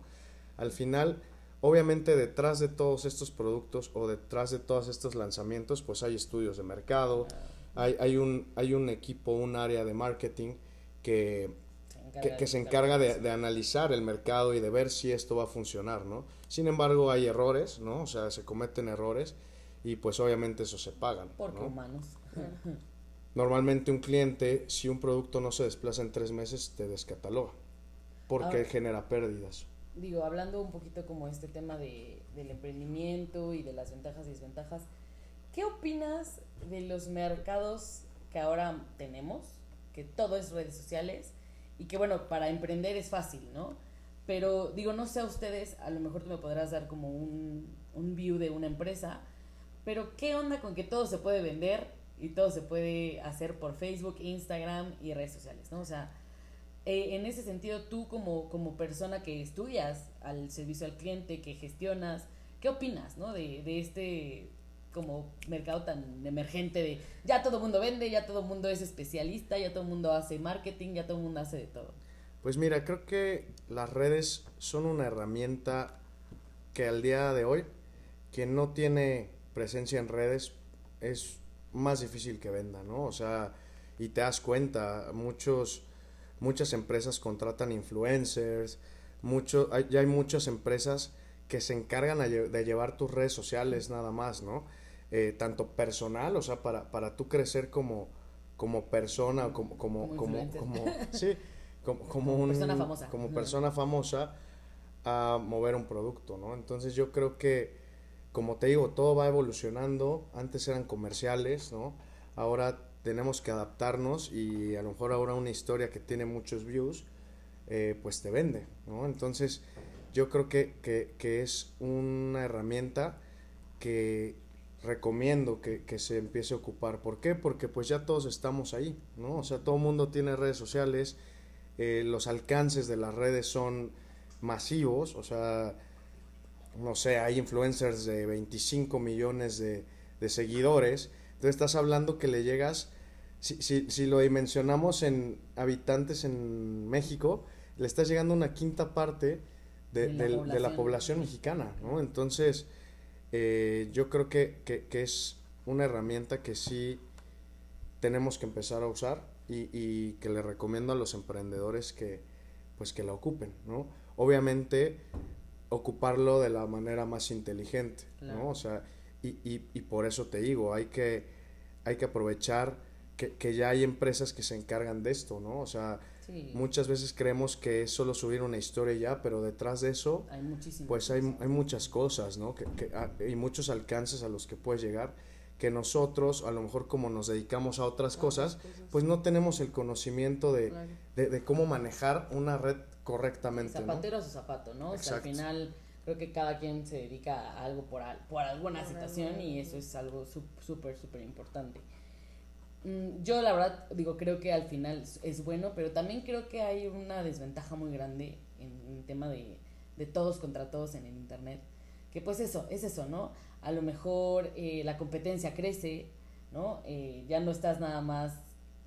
Speaker 3: Al final, obviamente detrás de todos estos productos o detrás de todos estos lanzamientos, pues hay estudios de mercado, hay, hay, un, hay un equipo, un área de marketing que que, que se encarga de, de analizar el mercado y de ver si esto va a funcionar, ¿no? Sin embargo, hay errores, ¿no? O sea, se cometen errores y pues obviamente eso se pagan,
Speaker 2: Porque
Speaker 3: ¿no?
Speaker 2: humanos. [LAUGHS]
Speaker 3: Normalmente un cliente, si un producto no se desplaza en tres meses, te descataloga porque genera pérdidas.
Speaker 2: Digo, hablando un poquito como este tema de, del emprendimiento y de las ventajas y desventajas, ¿qué opinas de los mercados que ahora tenemos? Que todo es redes sociales y que bueno, para emprender es fácil, ¿no? Pero digo, no sé a ustedes, a lo mejor tú me podrás dar como un, un view de una empresa, pero ¿qué onda con que todo se puede vender y todo se puede hacer por Facebook, Instagram y redes sociales, ¿no? O sea, eh, en ese sentido, tú como, como persona que estudias al servicio al cliente, que gestionas, ¿qué opinas, no? De, de este como mercado tan emergente de ya todo el mundo vende, ya todo el mundo es especialista, ya todo el mundo hace marketing, ya todo el mundo hace de todo.
Speaker 3: Pues mira, creo que las redes son una herramienta que al día de hoy, quien no tiene presencia en redes, es más difícil que venda, ¿no? O sea, y te das cuenta, muchos, muchas empresas contratan influencers, mucho, hay, ya hay muchas empresas que se encargan lle- de llevar tus redes sociales nada más, ¿no? Eh, tanto personal, o sea, para, para tú crecer como, como persona, o como, como,
Speaker 2: Como
Speaker 3: como, sí, [LAUGHS] como, como un,
Speaker 2: persona famosa.
Speaker 3: como persona famosa a mover un producto, ¿no? Entonces yo creo que, como te digo, todo va evolucionando. Antes eran comerciales, ¿no? Ahora tenemos que adaptarnos y a lo mejor ahora una historia que tiene muchos views, eh, pues te vende, ¿no? Entonces yo creo que, que, que es una herramienta que recomiendo que, que se empiece a ocupar. ¿Por qué? Porque pues ya todos estamos ahí, ¿no? O sea, todo el mundo tiene redes sociales, eh, los alcances de las redes son masivos, o sea, no sé, hay influencers de 25 millones de, de seguidores, entonces estás hablando que le llegas, si, si, si lo dimensionamos en habitantes en México, le estás llegando a una quinta parte de,
Speaker 2: De la
Speaker 3: del- de la
Speaker 2: población.
Speaker 3: población mexicana, ¿no? Entonces, eh, yo creo que, que, que es una herramienta que sí tenemos que empezar a usar y, y que le recomiendo a los emprendedores que pues que la ocupen, ¿no? Obviamente ocuparlo de la manera más inteligente,
Speaker 2: Claro.
Speaker 3: ¿no? O sea, y, y, y por eso te digo, hay que, hay que aprovechar que, que ya hay empresas que se encargan de esto, ¿no? O sea,
Speaker 2: Sí,
Speaker 3: muchas veces creemos que es solo subir una historia ya, pero detrás de eso
Speaker 2: hay
Speaker 3: pues hay, hay muchas cosas, ¿no? Que, que, ah, y muchos alcances a los que puedes llegar, que nosotros, a lo mejor como nos dedicamos a otras cosas, pues no tenemos el conocimiento de,
Speaker 1: Claro.
Speaker 3: de, de cómo manejar una red correctamente, ¿no?
Speaker 2: Zapatero a su zapato, ¿no? O sea, al final creo que cada quien se dedica a algo por, al- por alguna
Speaker 1: Por
Speaker 2: situación
Speaker 1: algo,
Speaker 2: y eso es algo súper, súper importante. Mm, Yo la verdad digo, creo que al final es- es bueno, pero también creo que hay una desventaja muy grande en el tema de, de todos contra todos en el Internet. Que pues eso, es eso, ¿no? A lo mejor eh, la competencia crece, ¿no? Eh, ya no estás nada más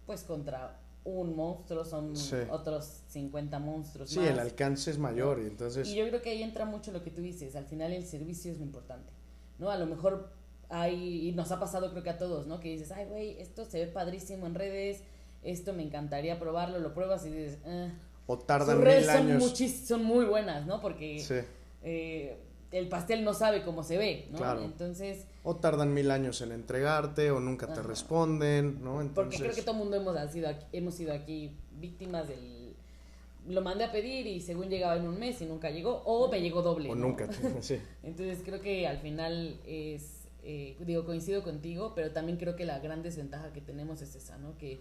Speaker 2: pues contra un monstruo, son
Speaker 3: Sí.
Speaker 2: otros 50 monstruos
Speaker 3: Sí,
Speaker 2: más.
Speaker 3: el alcance es mayor y entonces...
Speaker 2: Y yo creo que ahí entra mucho lo que tú dices, al final el servicio es lo importante, ¿no? A lo mejor hay, y nos ha pasado creo que a todos, ¿no? Que dices, ay, güey, esto se ve padrísimo en redes, esto me encantaría probarlo, lo pruebas y dices, eh.
Speaker 3: o tardan mil
Speaker 2: son,
Speaker 3: años.
Speaker 2: muchis- son muy buenas, ¿no? Porque
Speaker 3: Sí,
Speaker 2: eh, el pastel no sabe cómo se ve, ¿no?
Speaker 3: Claro.
Speaker 2: Entonces,
Speaker 3: o tardan mil años en entregarte o nunca te
Speaker 2: Ajá.
Speaker 3: responden, ¿no?
Speaker 2: porque
Speaker 3: Entonces,
Speaker 2: creo que todo el mundo hemos sido aquí, hemos sido aquí víctimas del lo mandé a pedir y según llegaba en un mes y nunca llegó, o me llegó doble.
Speaker 3: O
Speaker 2: ¿no?
Speaker 3: nunca, [LAUGHS] sí.
Speaker 2: Entonces creo que al final es, eh, digo, coincido contigo, pero también creo que la gran desventaja que tenemos es esa, ¿no? Que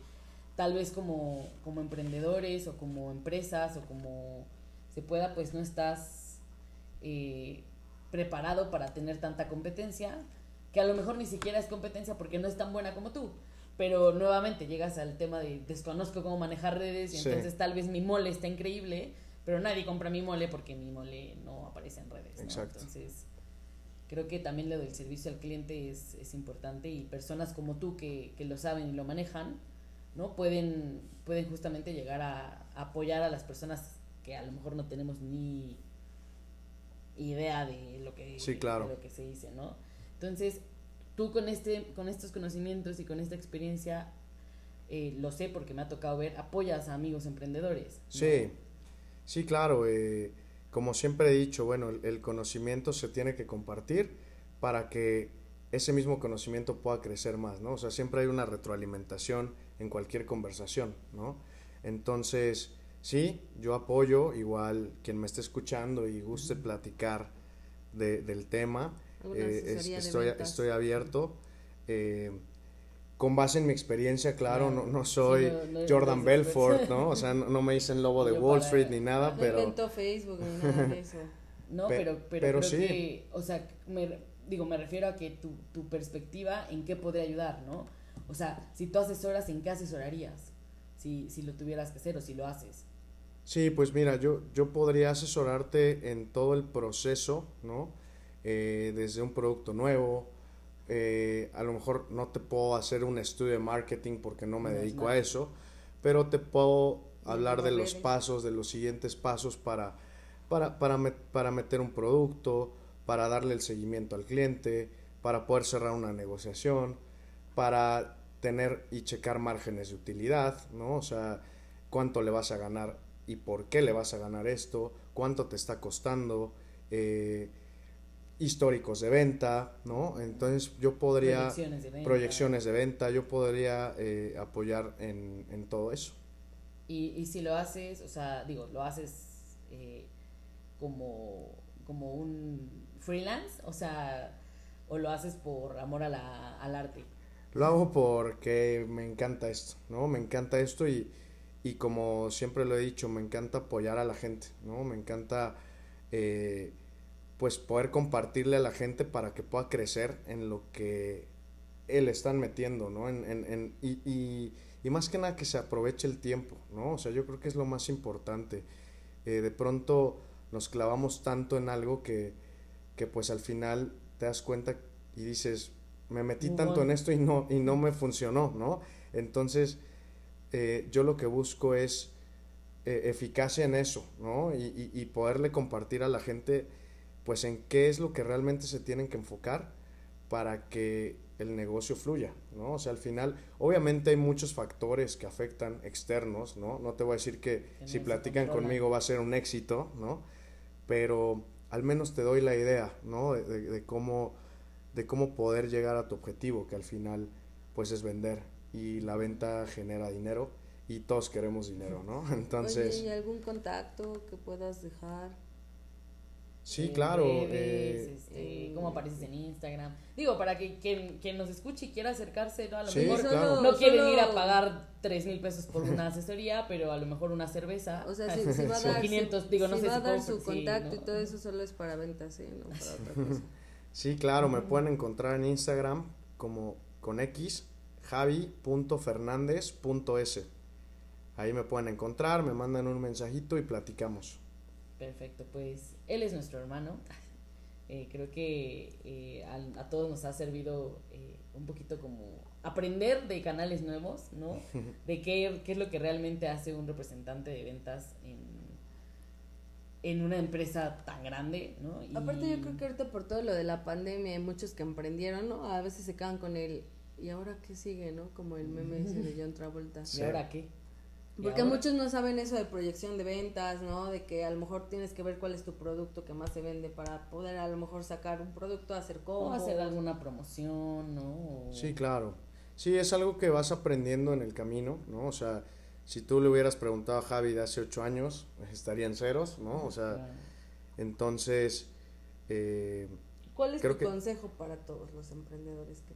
Speaker 2: tal vez como, como emprendedores o como empresas o como se pueda, pues no estás eh, preparado para tener tanta competencia, que a lo mejor ni siquiera es competencia porque no es tan buena como tú. Pero nuevamente llegas al tema de desconozco cómo manejar redes y
Speaker 3: Sí.
Speaker 2: entonces tal vez mi mole está increíble, pero nadie compra mi mole porque mi mole no aparece en redes. ¿no?
Speaker 3: Exacto.
Speaker 2: Entonces, creo que también lo del servicio al cliente es, es importante y personas como tú que, que lo saben y lo manejan, ¿no? Pueden, pueden justamente llegar a, a apoyar a las personas que a lo mejor no tenemos ni idea de lo que,
Speaker 3: Sí, claro.
Speaker 2: lo que se dice, ¿no? Entonces, tú con, este, con estos conocimientos y con esta experiencia, eh, lo sé porque me ha tocado ver, apoyas a amigos emprendedores. ¿no?
Speaker 3: Sí, sí, claro. eh, como siempre he dicho, bueno, el, el conocimiento se tiene que compartir para que ese mismo conocimiento pueda crecer más, ¿no? O sea, siempre hay una retroalimentación en cualquier conversación, ¿no? Entonces, sí, yo apoyo, igual quien me esté escuchando y guste platicar de- del tema, eh, es-
Speaker 1: asesoría de
Speaker 3: estoy,
Speaker 1: ventas.
Speaker 3: estoy abierto. eh, con base en mi experiencia, claro, no, no soy
Speaker 2: Sí, no- no-
Speaker 3: Jordan
Speaker 2: no-
Speaker 3: Belfort, [LAUGHS] ¿no? O sea, no, no me dicen lobo de Wall Street ni nada,
Speaker 1: No
Speaker 3: pero
Speaker 1: inventó Facebook ni nada de eso. [LAUGHS]
Speaker 2: No,
Speaker 3: Pe-
Speaker 2: pero, pero,
Speaker 3: pero
Speaker 2: creo
Speaker 3: sí.
Speaker 2: que, o sea, me, digo, me refiero a que tu, tu perspectiva en qué podría ayudar, ¿no? O sea, si tú asesoras, ¿en qué asesorarías? Si, si lo tuvieras que hacer o si lo haces.
Speaker 3: Sí, pues mira, yo, yo podría asesorarte en todo el proceso, ¿no? Eh, desde un producto nuevo, eh, a lo mejor no te puedo hacer un estudio de marketing porque no me
Speaker 2: No es
Speaker 3: dedico a eso, pero te puedo hablar de los pasos, de los siguientes pasos para, para, para, met- para meter un producto, para darle el seguimiento al cliente, para poder cerrar una negociación, para tener y checar márgenes de utilidad, ¿no? O sea, cuánto le vas a ganar y por qué le vas a ganar esto, cuánto te está costando, eh, históricos de venta, ¿no? Entonces yo podría,
Speaker 2: Proyecciones de venta.
Speaker 3: proyecciones de venta, yo podría eh, apoyar en, en todo eso.
Speaker 2: Y, y si lo haces, o sea, digo, lo haces eh, como, como un freelance, o sea, o lo haces por amor a la, al arte.
Speaker 3: Lo hago porque me encanta esto, ¿no? Me encanta esto y, y como siempre lo he dicho, me encanta apoyar a la gente, ¿no? Me encanta eh, pues poder compartirle a la gente para que pueda crecer en lo que él están metiendo, ¿no? En, en, en- y, y, y más que nada que se aproveche el tiempo, ¿no? O sea, yo creo que es lo más importante. Eh, de pronto nos clavamos tanto en algo que, que pues al final te das cuenta y dices, me metí tanto en esto y no, y no me funcionó, ¿no? Entonces, eh, yo lo que busco es eh, eficacia en eso, ¿no? Y, y- y poderle compartir a la gente, pues, en qué es lo que realmente se tienen que enfocar para que el negocio fluya, ¿no? O sea, al final, obviamente hay muchos factores que afectan externos, ¿no? No te voy a decir que
Speaker 2: Que
Speaker 3: si platican conmigo va a ser un éxito, ¿no? Pero al menos te doy la idea, ¿no? De, de- de cómo, de cómo poder llegar a tu objetivo, que al final, pues, es vender. Y la venta genera dinero y todos queremos dinero, ¿no? Entonces...
Speaker 1: Oye, ¿y algún contacto que puedas dejar?
Speaker 3: Sí,
Speaker 2: en
Speaker 3: claro.
Speaker 2: redes,
Speaker 3: eh,
Speaker 2: este,
Speaker 1: eh,
Speaker 2: cómo apareces en Instagram. Digo, para que quien, quien nos escuche y quiera acercarse, ¿no? A lo
Speaker 3: Sí,
Speaker 2: mejor
Speaker 3: claro.
Speaker 2: no quieren
Speaker 1: solo-
Speaker 2: ir a pagar tres mil pesos por una [LAUGHS] asesoría, pero a lo mejor una cerveza.
Speaker 1: O sea, si, si va a [LAUGHS] dar,
Speaker 2: 500,
Speaker 1: su,
Speaker 2: digo, no
Speaker 1: si
Speaker 2: sé
Speaker 1: va
Speaker 2: si
Speaker 1: a dar su
Speaker 2: sí,
Speaker 1: contacto
Speaker 2: ¿no?
Speaker 1: y todo eso solo es para ventas, ¿sí? No para otra [LAUGHS] cosa.
Speaker 3: sí, claro, me pueden encontrar en Instagram como con X, javi.fernández.s. Ahí me pueden encontrar, me mandan un mensajito y platicamos.
Speaker 2: Perfecto, pues él es nuestro hermano. [LAUGHS] Eh, creo que eh, a, todos nos ha servido eh, un poquito como aprender de canales nuevos, ¿no? [LAUGHS] De qué, qué es lo que realmente hace un representante de ventas en, en una empresa tan grande, ¿no? Y-
Speaker 1: Aparte yo creo que ahorita por todo lo de la pandemia hay muchos que emprendieron, ¿no? A veces se quedan con el ¿y ahora qué sigue, no? Como el meme ese de John Travolta.
Speaker 2: ¿Y ahora qué? ¿Y
Speaker 1: Porque
Speaker 2: ahora?
Speaker 1: muchos no saben eso de proyección de ventas, ¿no? De que a lo mejor tienes que ver cuál es tu producto que más se vende para poder a lo mejor sacar un producto, hacer
Speaker 2: O
Speaker 1: combos.
Speaker 2: hacer alguna promoción, ¿no? O-
Speaker 3: Sí, claro. Sí, es algo que vas aprendiendo en el camino, ¿no? O sea, si tú le hubieras preguntado a Javi de hace ocho años, [LAUGHS] estaría en ceros, ¿no? O sea,
Speaker 2: Claro.
Speaker 3: entonces, eh,
Speaker 1: ¿Cuál es tu
Speaker 3: que-
Speaker 1: consejo para todos los emprendedores que?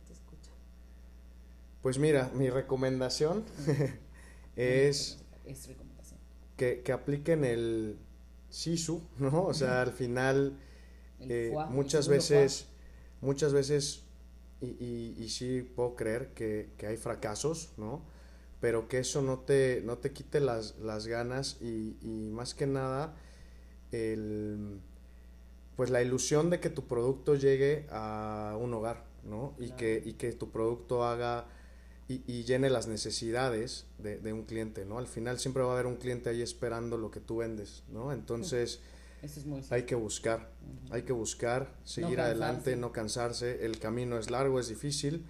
Speaker 3: Pues mira, mi recomendación [LAUGHS] es
Speaker 2: Es recomendación.
Speaker 3: que, que apliquen el SISU, ¿no? O sea, al final, eh, muchas veces, muchas veces, y, y, y sí puedo creer que, que hay fracasos, ¿no? Pero que eso no te, no te quite las, las ganas y, y más que nada, el, pues la ilusión de que tu producto llegue a un hogar, ¿no?
Speaker 2: Claro. que,
Speaker 3: y que tu producto haga y, y llene las necesidades de, de un cliente, ¿no? Al final siempre va a haber un cliente ahí esperando lo que tú vendes, ¿no? Entonces
Speaker 2: Eso es muy
Speaker 3: hay que buscar, hay que buscar, seguir adelante, no cansarse. El camino es largo, es difícil,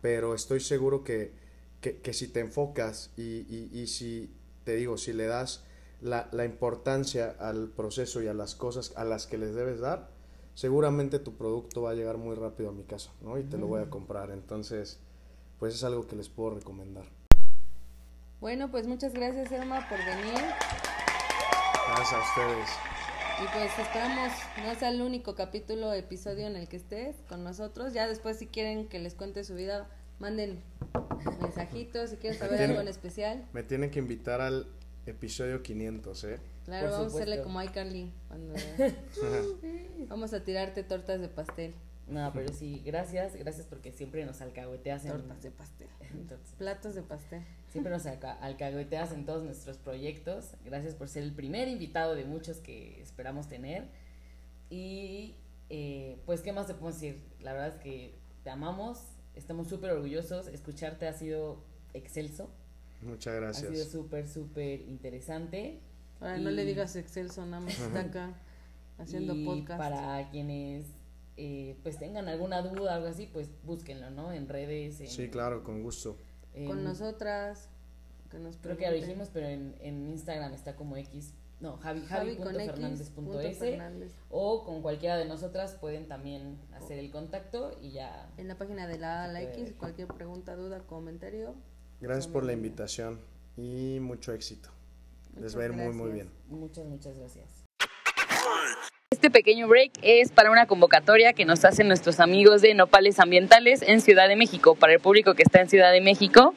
Speaker 3: pero estoy seguro que, que, que si te enfocas y, y, y si, te digo, si le das la, la importancia al proceso y a las cosas a las que les debes dar, seguramente tu producto va a llegar muy rápido a mi casa, ¿no? Y te lo voy a comprar. Entonces, pues es algo que les puedo recomendar.
Speaker 1: Bueno, pues muchas gracias, Emma, por venir.
Speaker 3: Gracias a ustedes.
Speaker 1: Y pues esperamos no sea el único capítulo, episodio en el que estés con nosotros. Ya después si quieren que les cuente su vida, manden mensajitos, si quieren saber
Speaker 3: Tiene-
Speaker 1: algo en especial.
Speaker 3: Me tienen que invitar al episodio 500, ¿eh?
Speaker 1: Claro,
Speaker 2: Por
Speaker 1: vamos a hacerle como iCarly. Cuando... [LAUGHS] vamos a tirarte tortas de pastel.
Speaker 2: No, pero sí, gracias, gracias porque siempre nos alcahueteas en...
Speaker 1: Tortas de pastel.
Speaker 2: Entonces,
Speaker 1: Platos de pastel.
Speaker 2: siempre nos alca- alcahueteas en todos nuestros proyectos. Gracias por ser el primer invitado de muchos que esperamos tener. Y eh, pues, ¿qué más te puedo decir? La verdad es que te amamos, estamos súper orgullosos. Escucharte ha sido excelso,
Speaker 3: Muchas
Speaker 2: ha sido
Speaker 3: gracias.
Speaker 2: súper, súper interesante.
Speaker 1: Ahora no le digas Excelso, nada más está acá haciendo
Speaker 2: y
Speaker 1: podcast.
Speaker 2: para quienes eh, pues tengan alguna duda algo así, pues búsquenlo, ¿no? En redes. En,
Speaker 3: Sí, claro, con gusto.
Speaker 2: en-
Speaker 1: Con nosotras. Que nos
Speaker 2: Creo que ya lo dijimos, pero en, en Instagram está como X. No, Javi,
Speaker 1: Javi con X,
Speaker 2: Javi.fernández.s
Speaker 1: punto Fernández.
Speaker 2: o con cualquiera de nosotras pueden también hacer el contacto y ya.
Speaker 1: En la página de la la X, cualquier pregunta, duda, comentario.
Speaker 3: Gracias por la invitación y mucho éxito. Les
Speaker 1: Muchas
Speaker 3: va a ir muy, muy
Speaker 1: gracias.
Speaker 3: bien.
Speaker 2: Muchas, muchas gracias.
Speaker 4: Este pequeño break es para una convocatoria que nos hacen nuestros amigos de Nopales Ambientales en Ciudad de México, para el público que está en Ciudad de México.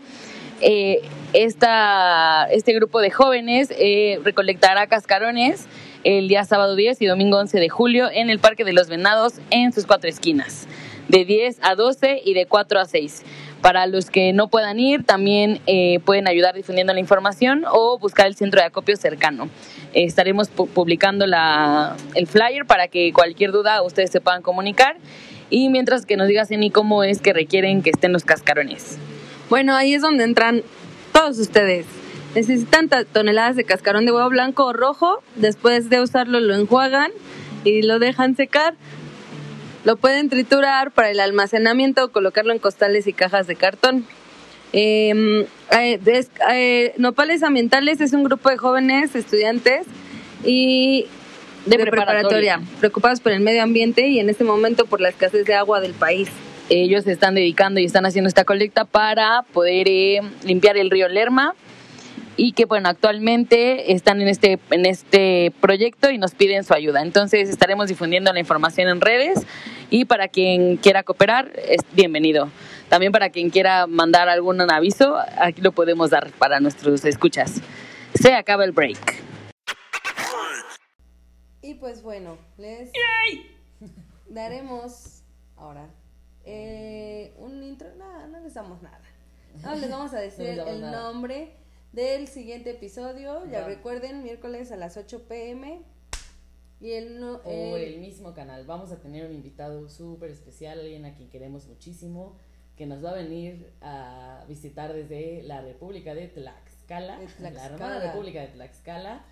Speaker 4: Eh, este grupo de jóvenes eh, recolectará cascarones el día sábado 10 y domingo 11 de julio en el Parque de los Venados en sus cuatro esquinas, de 10 a 12 y de 4 a 6. Para los que no puedan ir, también eh, pueden ayudar difundiendo la información o buscar el centro de acopio cercano. Eh, estaremos pu- publicando el flyer para que cualquier duda ustedes se puedan comunicar. Y mientras que nos digas, Eni, cómo es que requieren que estén los cascarones.
Speaker 1: Bueno, ahí es donde entran todos ustedes. Necesitan ta- toneladas de cascarón de huevo blanco o rojo. Después de usarlo lo enjuagan y lo dejan secar. Lo pueden triturar para el almacenamiento o colocarlo en costales y cajas de cartón. Eh, eh, eh, Nopales Ambientales es un grupo de jóvenes estudiantes y
Speaker 4: De
Speaker 1: de, preparatoria, preocupados por el medio ambiente y en este momento por la escasez de agua del país.
Speaker 4: Ellos se están dedicando y están haciendo esta colecta para poder eh, limpiar el río Lerma y que bueno actualmente están en este en este proyecto y nos piden su ayuda entonces estaremos difundiendo la información en redes y para quien quiera cooperar es bienvenido también para quien quiera mandar algún aviso aquí lo podemos dar para nuestros escuchas se acaba el break
Speaker 1: Y pues bueno, les daremos ahora eh, un intro. No, no les damos nada. No, les vamos a decir el
Speaker 2: nada.
Speaker 1: nombre del siguiente episodio. Ya
Speaker 2: Va.
Speaker 1: recuerden, miércoles a las 8 pm. Y el no.
Speaker 2: Por
Speaker 1: el-
Speaker 2: el mismo canal. Vamos a tener un invitado súper especial, alguien a quien queremos muchísimo, que nos va a venir a visitar desde la República de Tlaxcala,
Speaker 1: De
Speaker 2: la
Speaker 1: Tlaxcala.
Speaker 2: hermana República de Tlaxcala,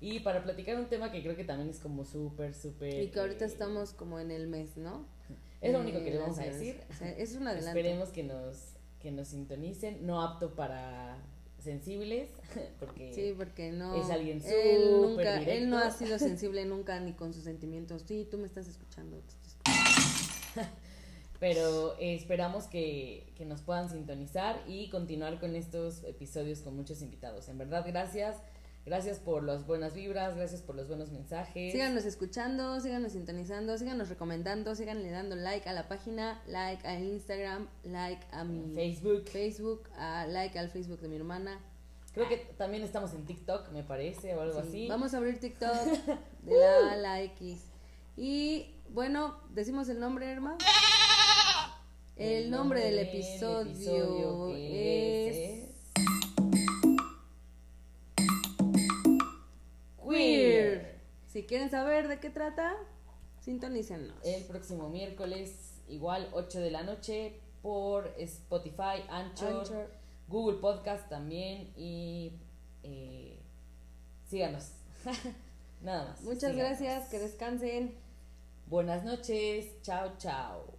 Speaker 2: y para platicar un tema que creo que también es como súper, súper...
Speaker 1: y que ahorita
Speaker 2: eh,
Speaker 1: estamos como en el mes, ¿no?
Speaker 2: Es lo único que le
Speaker 1: Eh,
Speaker 2: vamos a decir.
Speaker 1: Es un adelanto.
Speaker 2: Esperemos que nos, que nos sintonicen, no apto para sensibles, [LAUGHS] porque...
Speaker 1: Sí, porque no.
Speaker 2: Es alguien
Speaker 1: él
Speaker 2: súper
Speaker 1: nunca, él no ha
Speaker 2: directo.
Speaker 1: sido [LAUGHS] sensible nunca ni con sus sentimientos. Sí, tú me estás escuchando. te estoy escuchando. [LAUGHS]
Speaker 2: Pero eh, esperamos que, que nos puedan sintonizar y continuar con estos episodios con muchos invitados. En verdad, gracias. Gracias por las buenas vibras, gracias por los buenos mensajes.
Speaker 1: Síganos escuchando, síganos sintonizando, síganos recomendando, síganle dando like a la página, like a Instagram, like a mi
Speaker 2: Facebook.
Speaker 1: Facebook, a like al Facebook de mi hermana.
Speaker 2: Creo que también estamos en TikTok, me parece, o algo
Speaker 1: Sí,
Speaker 2: así.
Speaker 1: Vamos a abrir TikTok [LAUGHS] de la A a la X. Y bueno, decimos el nombre, hermano. El nombre del episodio es Queer. Si quieren saber de qué trata, sintonícenos.
Speaker 2: El próximo miércoles, igual 8 de la noche, por Spotify, Anchor,
Speaker 1: Anchor.
Speaker 2: Google Podcast también y eh, síganos. [LAUGHS] Nada más.
Speaker 1: Muchas
Speaker 2: síganos.
Speaker 1: gracias, que descansen.
Speaker 2: Buenas noches, chao, chao.